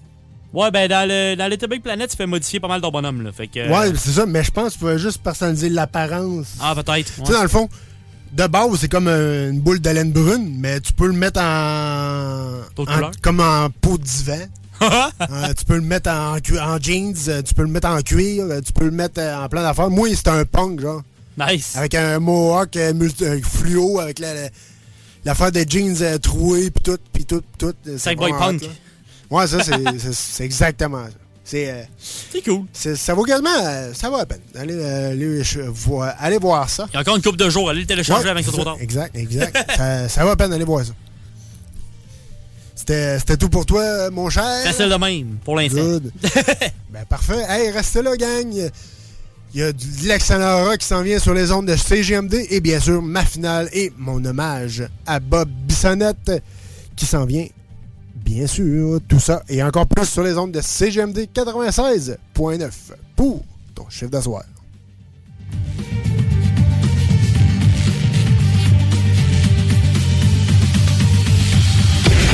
Ouais, ben dans le dans Little Big Planet, tu fais modifier pas mal ton bonhomme, là. Fait que. Ouais, c'est ça, mais je pense que tu pouvais juste personnaliser l'apparence. Ah, peut-être. Tu sais, dans le fond, de base, c'est comme euh, une boule de laine brune, mais tu peux le mettre en. Comme en peau de divan. [LAUGHS] Euh, tu peux le mettre en, en jeans, euh, tu peux le mettre en cuir, euh, tu peux le mettre euh, en plein d'affaires. Moi, c'était un punk, genre. Nice. Avec un mohawk euh, euh, fluo, avec la- la- l'affaire des jeans euh, troués, puis tout, puis tout, puis tout. euh, Sackboy vraiment punk. là. Ouais, ça, [LAUGHS] c'est- exactement ça. C'est euh, c'est cool. Ça vaut quasiment. euh, ça vaut la peine. Allez, euh, allez, voir- allez voir ça. Il y a encore une couple de jours, allez le télécharger Ouais, avec ça c'est trop tard. Exact, exact. [LAUGHS] ça, ça vaut la peine d'aller voir ça. C'était c'était tout pour toi, mon cher. Facile de même, pour l'instant. [LAUGHS] Ben, parfait. Hey, restez là, gang. Il y a de l'excellent rock qui s'en vient sur les ondes de CGMD et bien sûr ma finale et mon hommage à Bob Bissonnette qui s'en vient. Bien sûr, tout ça et encore plus sur les ondes de CGMD 96.9 pour ton chiffre d'asseoir.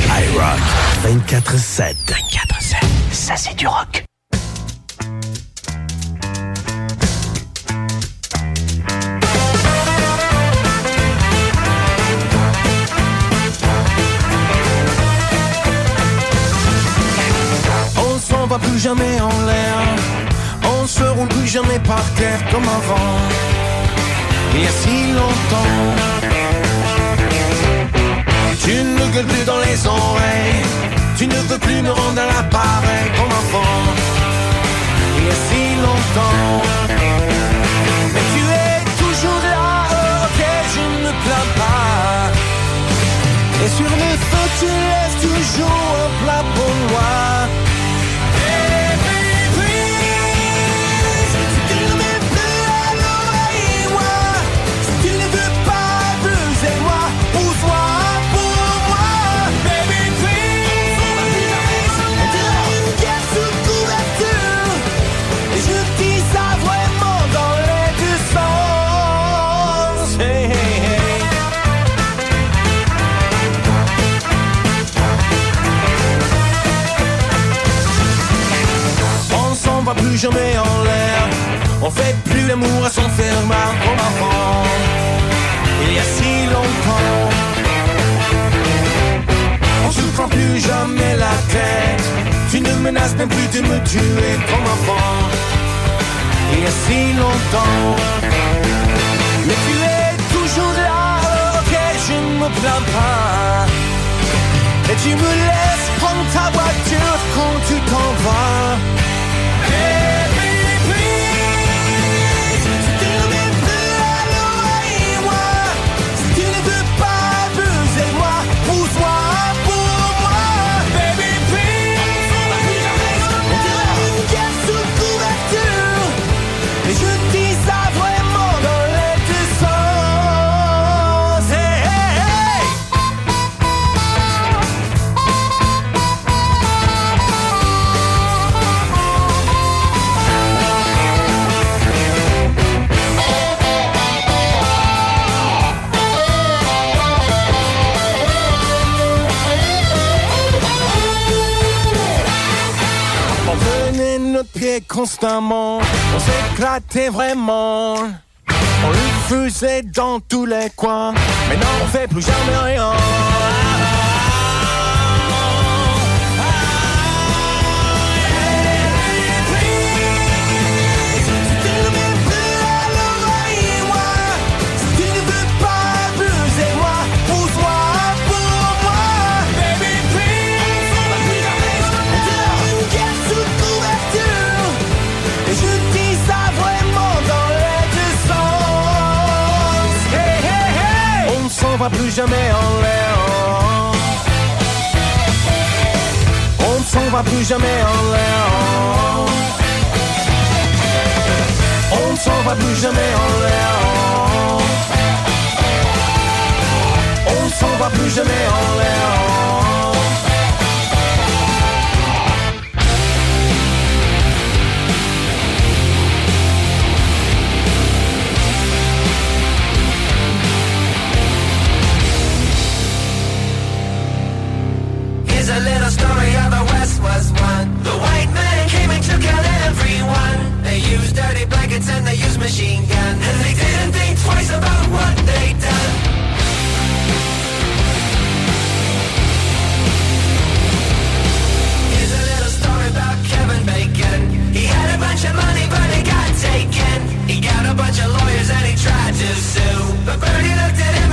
iRock 24-7. 24-7. Ça, c'est du rock. Plus jamais en l'air. On se roule plus jamais par terre comme avant. Il y a si longtemps. Tu ne gueules plus dans les oreilles. Tu ne veux plus me rendre à l'appareil comme avant. Il y a si longtemps. Mais tu es toujours là, ok, je ne plains pas. Et sur mes feux, tu laisses toujours un plat pour moi. Plus jamais en l'air. On fait plus l'amour à son comme avant. Il y a si longtemps. On se prend plus jamais la tête. Tu ne menaces même plus de me tuer comme avant. Il y a si longtemps. Mais tu es toujours là, ok, je ne me plains pas. Et tu me laisses prendre ta voiture quand tu t'en vas. Constamment, on s'éclatait vraiment. On le faisait dans tous les coins, maintenant on fait plus jamais rien. Va plus jamais en l'air. On ne s'en va plus jamais en l'air. On ne s'en va plus jamais en l'air. On ne s'en va plus jamais en l'air. A little story how the West was won. The white man came and took out everyone. They used dirty blankets and they used machine guns. And they didn't think twice about what they done. Here's a little story about Kevin Bacon. He had a bunch of money, but he got taken. He got a bunch of lawyers and he tried to sue. But Bernie looked at him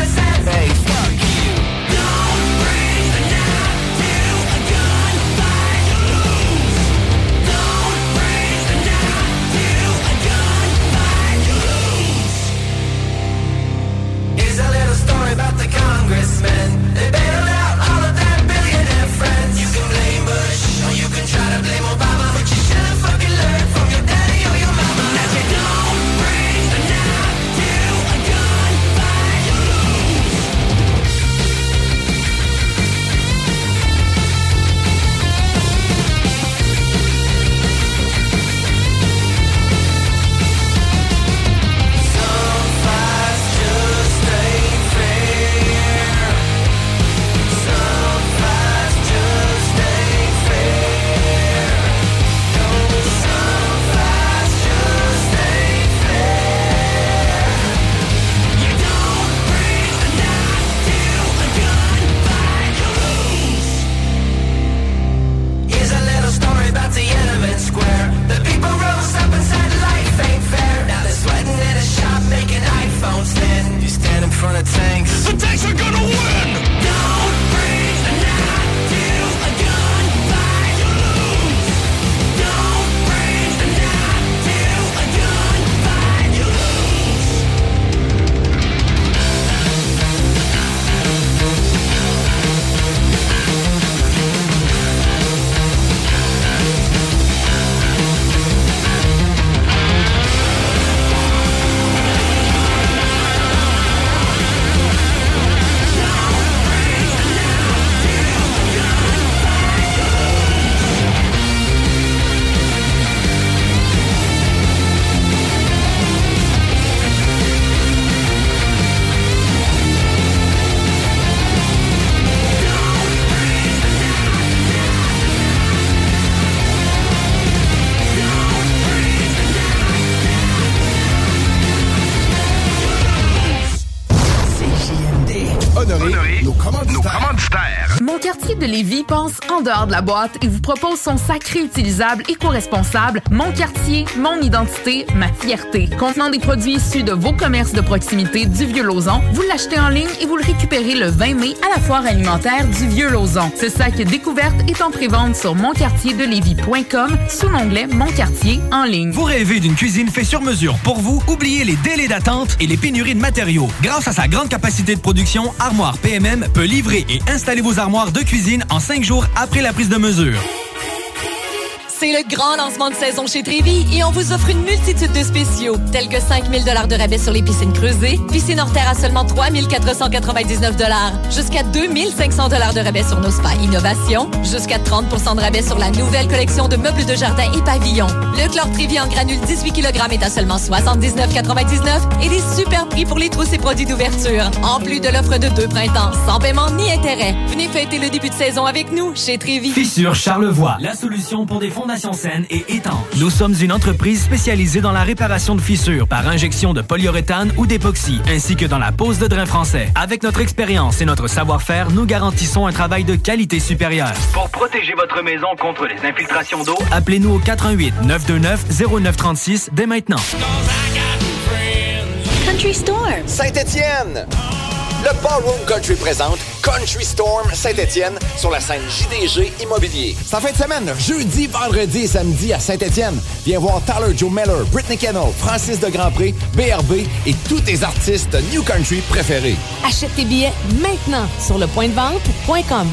de la boîte et vous propose son sacré utilisable éco-responsable Mon quartier, mon identité, ma fierté. Contenant des produits issus de vos commerces de proximité du Vieux-Lauzon, vous l'achetez en ligne et vous le récupérez le 20 mai à la foire alimentaire du Vieux-Lauzon. Ce sac découverte est en prévente sur monquartierdelévis.com sous l'onglet Mon quartier en ligne. Vous rêvez d'une cuisine faite sur mesure pour vous? Oubliez les délais d'attente et les pénuries de matériaux. Grâce à sa grande capacité de production, Armoire PMM peut livrer et installer vos armoires de cuisine en cinq jours après la prise de mesure. C'est le grand lancement de saison chez Trévi et on vous offre une multitude de spéciaux, tels que 5000 dollars de rabais sur les piscines creusées, piscine hors terre à seulement 3499 dollars, jusqu'à 2500 dollars de rabais sur nos spas innovation, jusqu'à 30% de rabais sur la nouvelle collection de meubles de jardin et pavillons. Le chlore Trévi en granule 18 kg est à seulement 79,99 et des super prix pour les trousses et produits d'ouverture. En plus de l'offre de deux printemps, sans paiement ni intérêt. Venez fêter le début de saison avec nous chez Trévi. Fissure Charlevoix, la solution pour des fondations fondation saine et étanche. Nous sommes une entreprise spécialisée dans la réparation de fissures par injection de polyuréthane ou d'époxy, ainsi que dans la pose de drain français. Avec notre expérience et notre savoir-faire, nous garantissons un travail de qualité supérieure. Pour protéger votre maison contre les infiltrations d'eau, appelez-nous au 418 929 0936 dès maintenant. Country Storm. Saint-Étienne. Le Ballroom Country présente Country Storm Saint-Étienne sur la scène JDG Immobilier. C'est en fin de semaine, jeudi, vendredi et samedi à Saint-Étienne. Viens voir Tyler Joe Miller, Britney Kennel, Francis de Grandpré, BRB et tous tes artistes New Country préférés. Achète tes billets maintenant sur lepointdevente.com.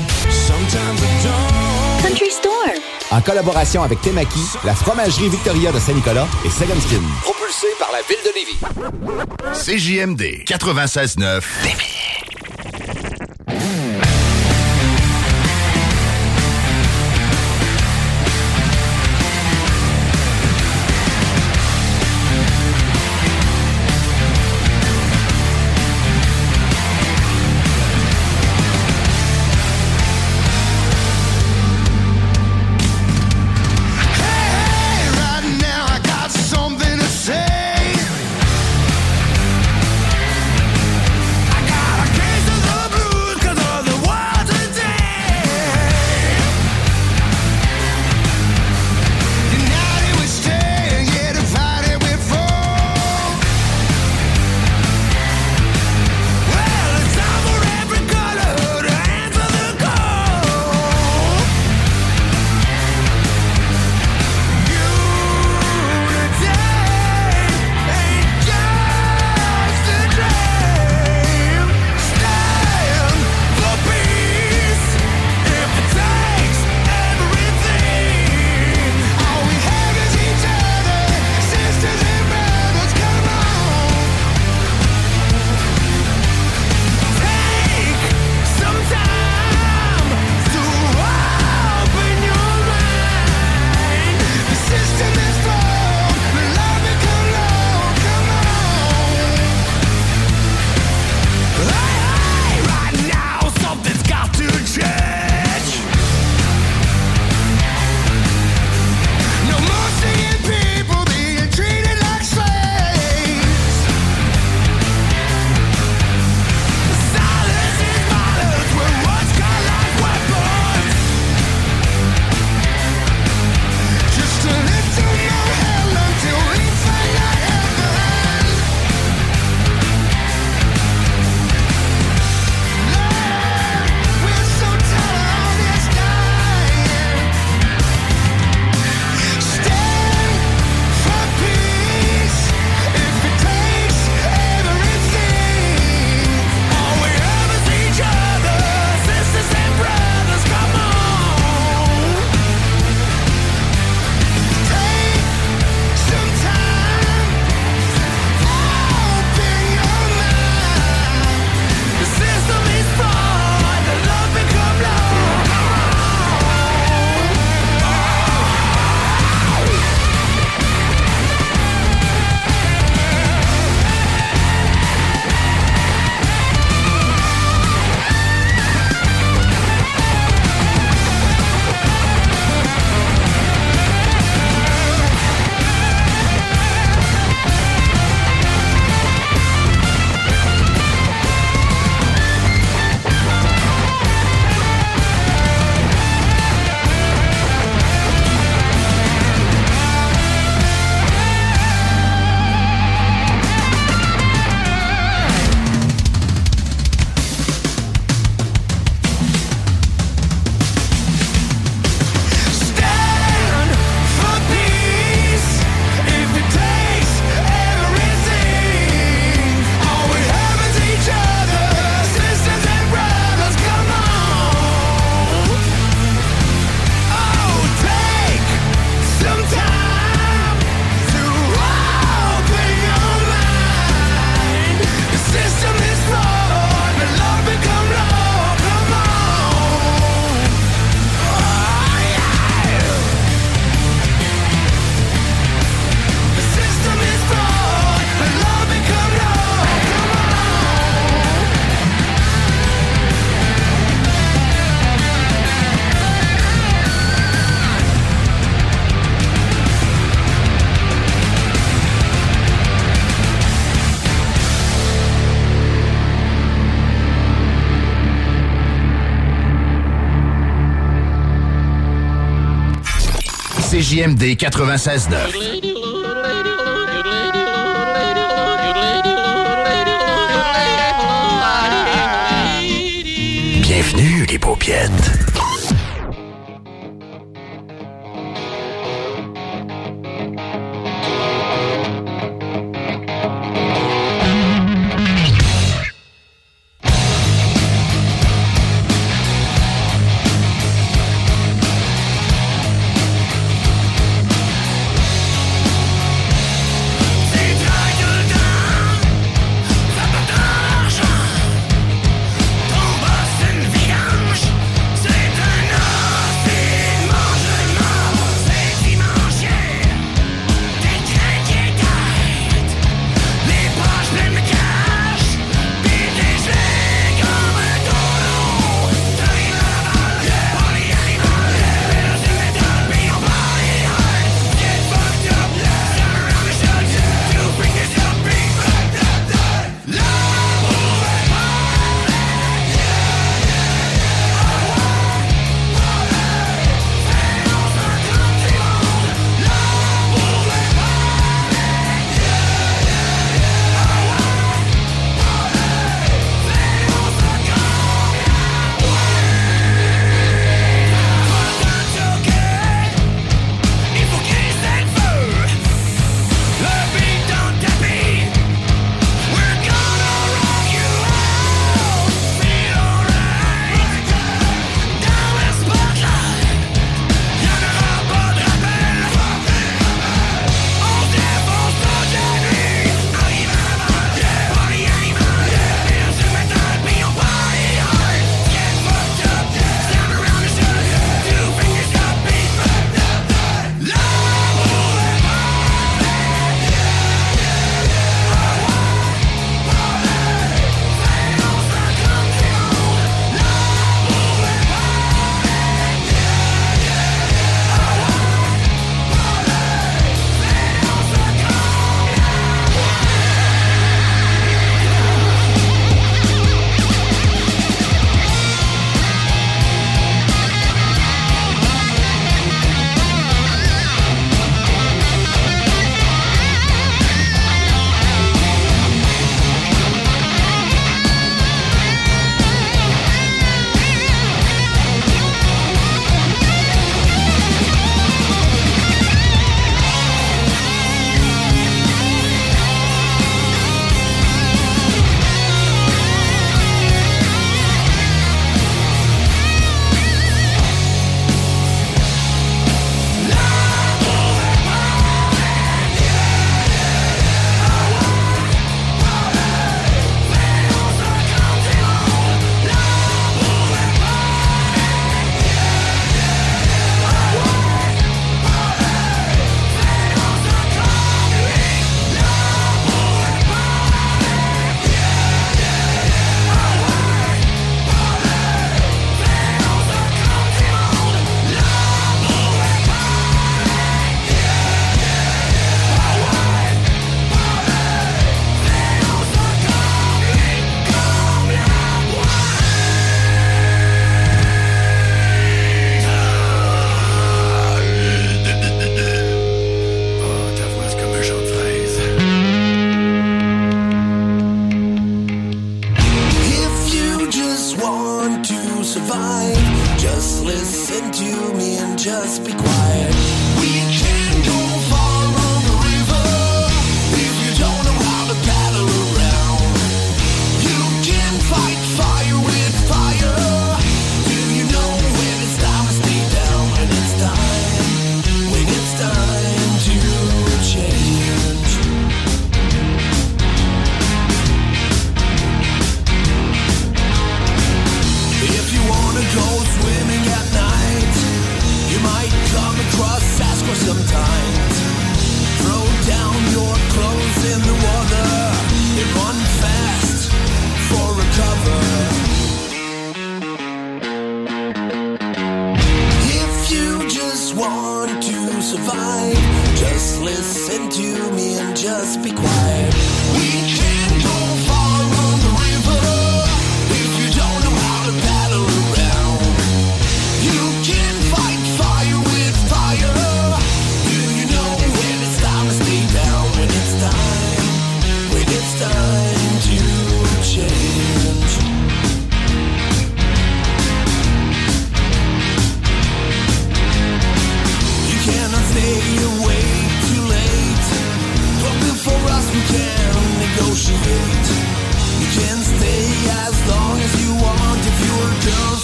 Country Storm. En collaboration avec Temaki, la fromagerie Victoria de Saint-Nicolas et Second Skin. Propulsé par la ville de Lévis. CJMD 96.9. Right CJMD 96.9. Bienvenue, les paupiètes.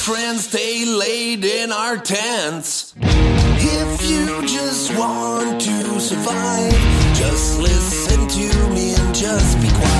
friends stay laid in our tents. If you just want to survive, just listen to me and just be quiet.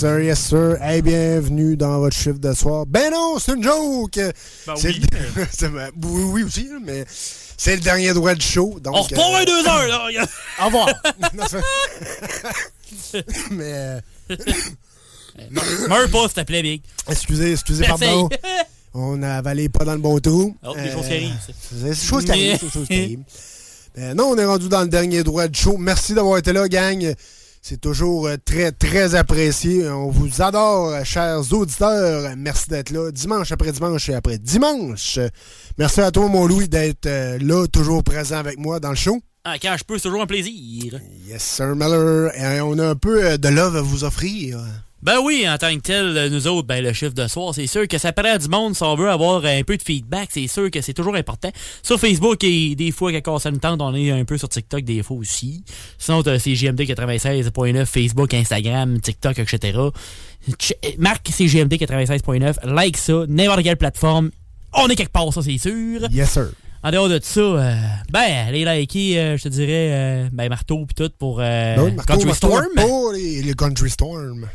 Sir, yes, sir. Hey, bienvenue dans votre chiffre de soir. Ben non, c'est une joke! Ben C'est oui. le- [LAUGHS] ben, oui, oui aussi, mais c'est le dernier droit du show. Donc, On repart euh, deux heures, là. [LAUGHS] Au revoir. [LAUGHS] Mais. euh, Meurs pas, s'il te plaît, Big. Excusez, excusez, pardon. On a avalé pas dans le bon trou. Oh, des choses qui arrivent, ça. C'est des choses qui arrivent, c'est des choses qui arrivent. Euh, non, on est rendu dans le dernier droit du show. Merci d'avoir été là, gang. C'est toujours euh, très, très apprécié. On vous adore, euh, chers auditeurs. Merci d'être là dimanche après dimanche et après dimanche. Merci à toi, mon Louis, d'être euh, là, toujours présent avec moi dans le show. Ah, quand je peux, c'est toujours un plaisir. Yes, Sir Miller. Et on a un peu de love à vous offrir. Ben oui, en tant que tel, nous autres, ben le chiffre de soir, c'est sûr que ça prend du monde si on veut avoir un peu de feedback, c'est sûr que c'est toujours important. Sur Facebook, et des fois, quand ça nous tente, on est un peu sur TikTok des fois aussi. Sinon, t'as CGMD 96.9, Facebook, Instagram, TikTok, etc. Ch- Marque CGMD 96.9, like ça, n'importe quelle plateforme. On est quelque part, ça, c'est sûr. Yes, sir. En dehors de ça, euh, ben, allez liker, euh, je te dirais, euh, ben, Marteau pis tout pour euh, Ben Marco, Country Marco, Storm. Les, les Country Storm.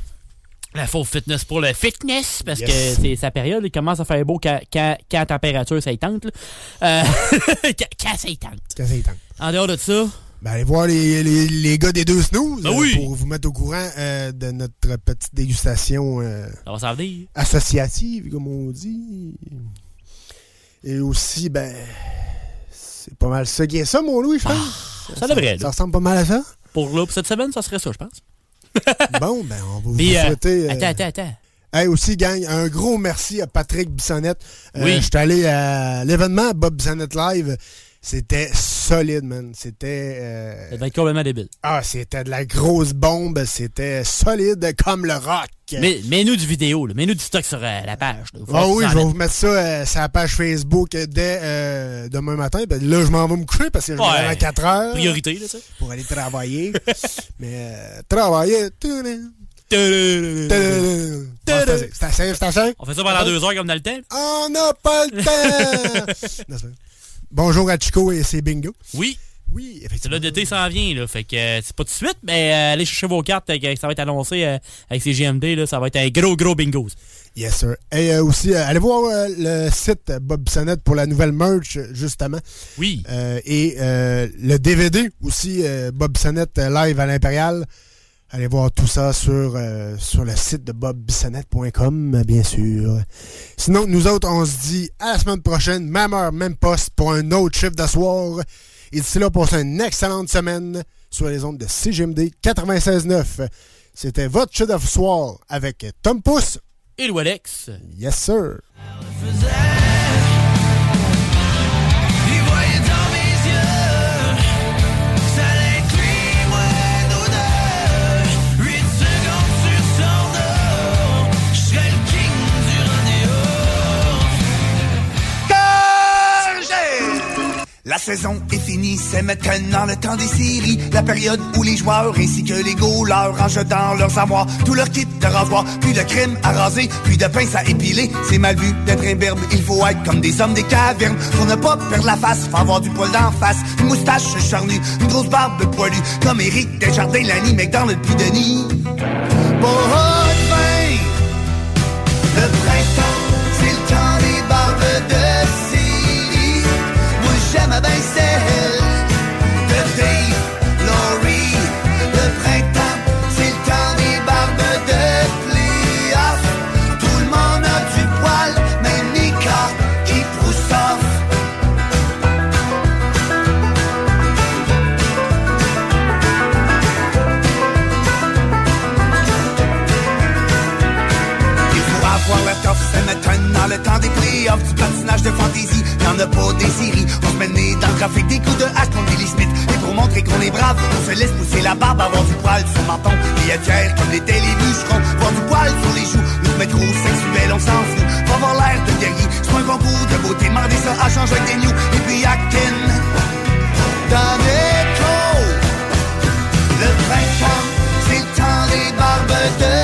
La faux fitness pour le fitness, parce Yes. que c'est sa période. Il commence à faire beau quand, quand, quand la température ça tente. Euh, [LAUGHS] quand, quand ça tente. Quand ça tente. En dehors de ça, Ben, allez voir les, les, les gars des deux snooze Ben euh, oui. pour vous mettre au courant euh, de notre petite dégustation euh, ça va s'en venir. associative, comme on dit. Et aussi, ben, c'est pas mal ça qui est ça, mon Louis, je pense. Ah, ça devrait, Ça là. ressemble pas mal à ça. Pour, là, pour cette semaine, ça serait ça, je pense. [LAUGHS] bon, ben, on va vous euh, souhaiter... euh, attends, attends, attends. Hey, aussi, gang, un gros merci à Patrick Bissonnette. Euh, Oui. Je suis allé à l'événement Bob Bissonnette Live. C'était solide, man. C'était... euh, Ça va être complètement débile. Ah, c'était de la grosse bombe. C'était solide comme le rock. Mais, mets-nous du vidéo, là. Mets-nous du stock sur euh, la page. Ah oui, je vais vous mettre ça euh, sur la page Facebook dès euh, demain matin. Ben, là, je m'en vais me coucher parce que je me Ouais. à 4 heures. Priorité, là, tu. Pour aller travailler. [LAUGHS] Mais euh, travailler... Ah, C'est assez, c'est assez, c'est assez. On fait ça pendant deux heures comme dans le temps. On n'a pas le temps! [LAUGHS] Bonjour à Chico et c'est Bingo. Oui. Oui, s'en vient, là. Fait que euh, c'est pas tout de suite, mais euh, allez chercher vos cartes. euh, ça va être annoncé euh, avec ces GMD, là. Ça va être un gros, gros bingos. Yes, sir. Et aussi, allez voir le site Bob Bissonnette pour la nouvelle merch, justement. Oui. Et le DVD aussi, Bob Bissonnette euh, live à l'Impérial. Allez voir tout ça sur, euh, sur le site de bobbissonnette.com, bien sûr. Sinon, nous autres, on se dit à la semaine prochaine, même heure, même poste, pour un autre chiffre de soir. Et d'ici là, passez une excellente semaine sur les ondes de CGMD 96.9. C'était votre chiffre de soir avec Tom Pousse. Et le Alex. Yes, sir. La saison est finie, c'est maintenant le temps des séries. La période où les joueurs ainsi que les goalers rangent dans leurs armoires tout leur kit de rasoir. Puis de crème à raser, puis de pince à épiler. C'est mal vu d'être imberbe, il faut être comme des hommes des cavernes. Pour ne pas perdre la face, faut avoir du poil d'en face. Une moustache charnue, une grosse barbe poilue. Comme Eric Desjardins, Lanny McDonald, puis Denis. Pas de j'aime bien celle de Dave Laurie. Le printemps, c'est le temps des barbes de playoff. Tout le monde a du poil, même Mika qui proussoff. Il faut avoir la toffe ce matin dans le temps des playoffs, du patinage de fantaisie Y'en a pas des. On se mène dans le trafic des coups de hache contre Billy Smith. Et pour montrer qu'on est brave, on se laisse pousser la barbe, avoir du poil sur le menton. Et être fier comme l'étaient les bûcherons. Voir du poil sur les joues, nous mettre au sexuel, on s'en fout. Pas avoir l'air de guerrier, c'est un concours de beauté. Demandez ça à changer avec des news. Et puis à Ken, dans. Le printemps, c'est le temps des barbes de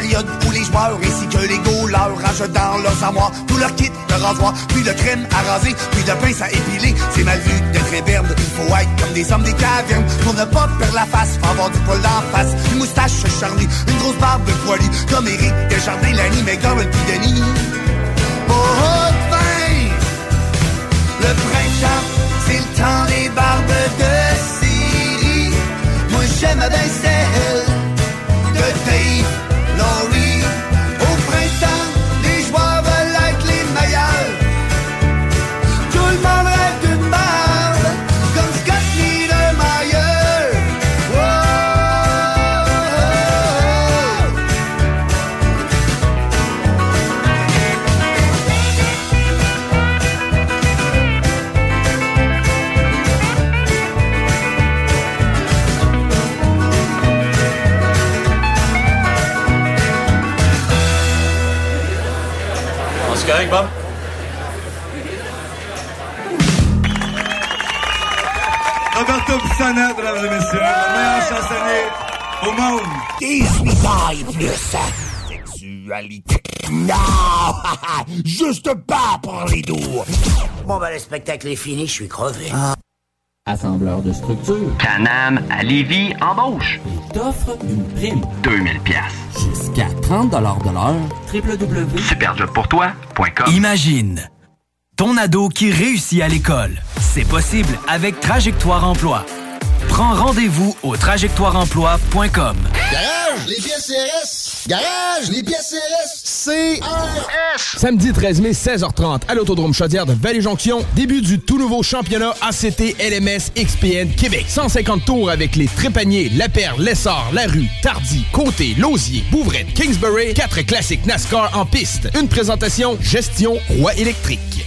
période où les joueurs ainsi que les goalers rangent dans leurs armoires tout leur kit de rasoir, puis de crème à raser, puis de pince à épiler. C'est mal vu d'être imberbe, il faut être comme des hommes des cavernes pour ne pas perdre la face, faut avoir du poil d'en face, une moustache charnue, une grosse barbe de poilu, comme Eric Desjardins, Lanny McDonald, puis Denis. Oh, oh! Le printemps, c'est le temps des barbes de Syrie. Moi j'aime bien celle mesdames et messieurs, le meilleur chansonnier au monde. 18 ans et plus. Sexualité. Non! [LAUGHS] Juste pas pour les doux. Bon, ben, le spectacle est fini, je suis crevé. Assembleur de structure. Canam à Lévis embauche. Il t'offre une prime. 2000 pièces. Jusqu'à 30 de l'heure. www.superjobpourtoi.com Imagine ton ado qui réussit à l'école. C'est possible avec Trajectoire Emploi. Prends rendez-vous au trajectoireemploi.com. Garage, les pièces CRS. Garage, les pièces CRS. CRS. Samedi 13 mai, 16h30, à l'Autodrome Chaudière de Vallée-Jonction, début du tout nouveau championnat ACT LMS XPN Québec. 150 tours avec les Trépaniers, La Perle, Lessard, La Rue, Tardy, Côté, Lausier, Bouvrette, Kingsbury, quatre classiques NASCAR en piste. Une présentation Gestion Roi électrique.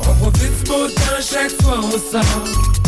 On profite du beau temps chaque fois on sort.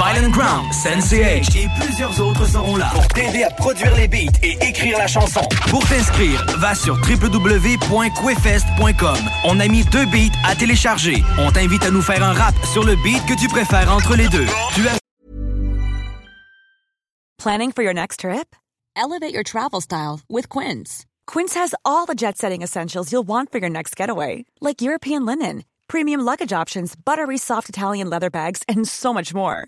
Violent Ground, Sensei H et plusieurs autres seront là pour t'aider à produire les beats et écrire la chanson. Pour t'inscrire, va sur www.quefest.com. On a mis deux beats à télécharger. On t'invite à nous faire un rap sur le beat que tu préfères entre les deux. Tu as Planning for your next trip? Elevate your travel style with Quince. Quince has all the jet setting essentials you'll want for your next getaway, like European linen, premium luggage options, buttery soft Italian leather bags, and so much more.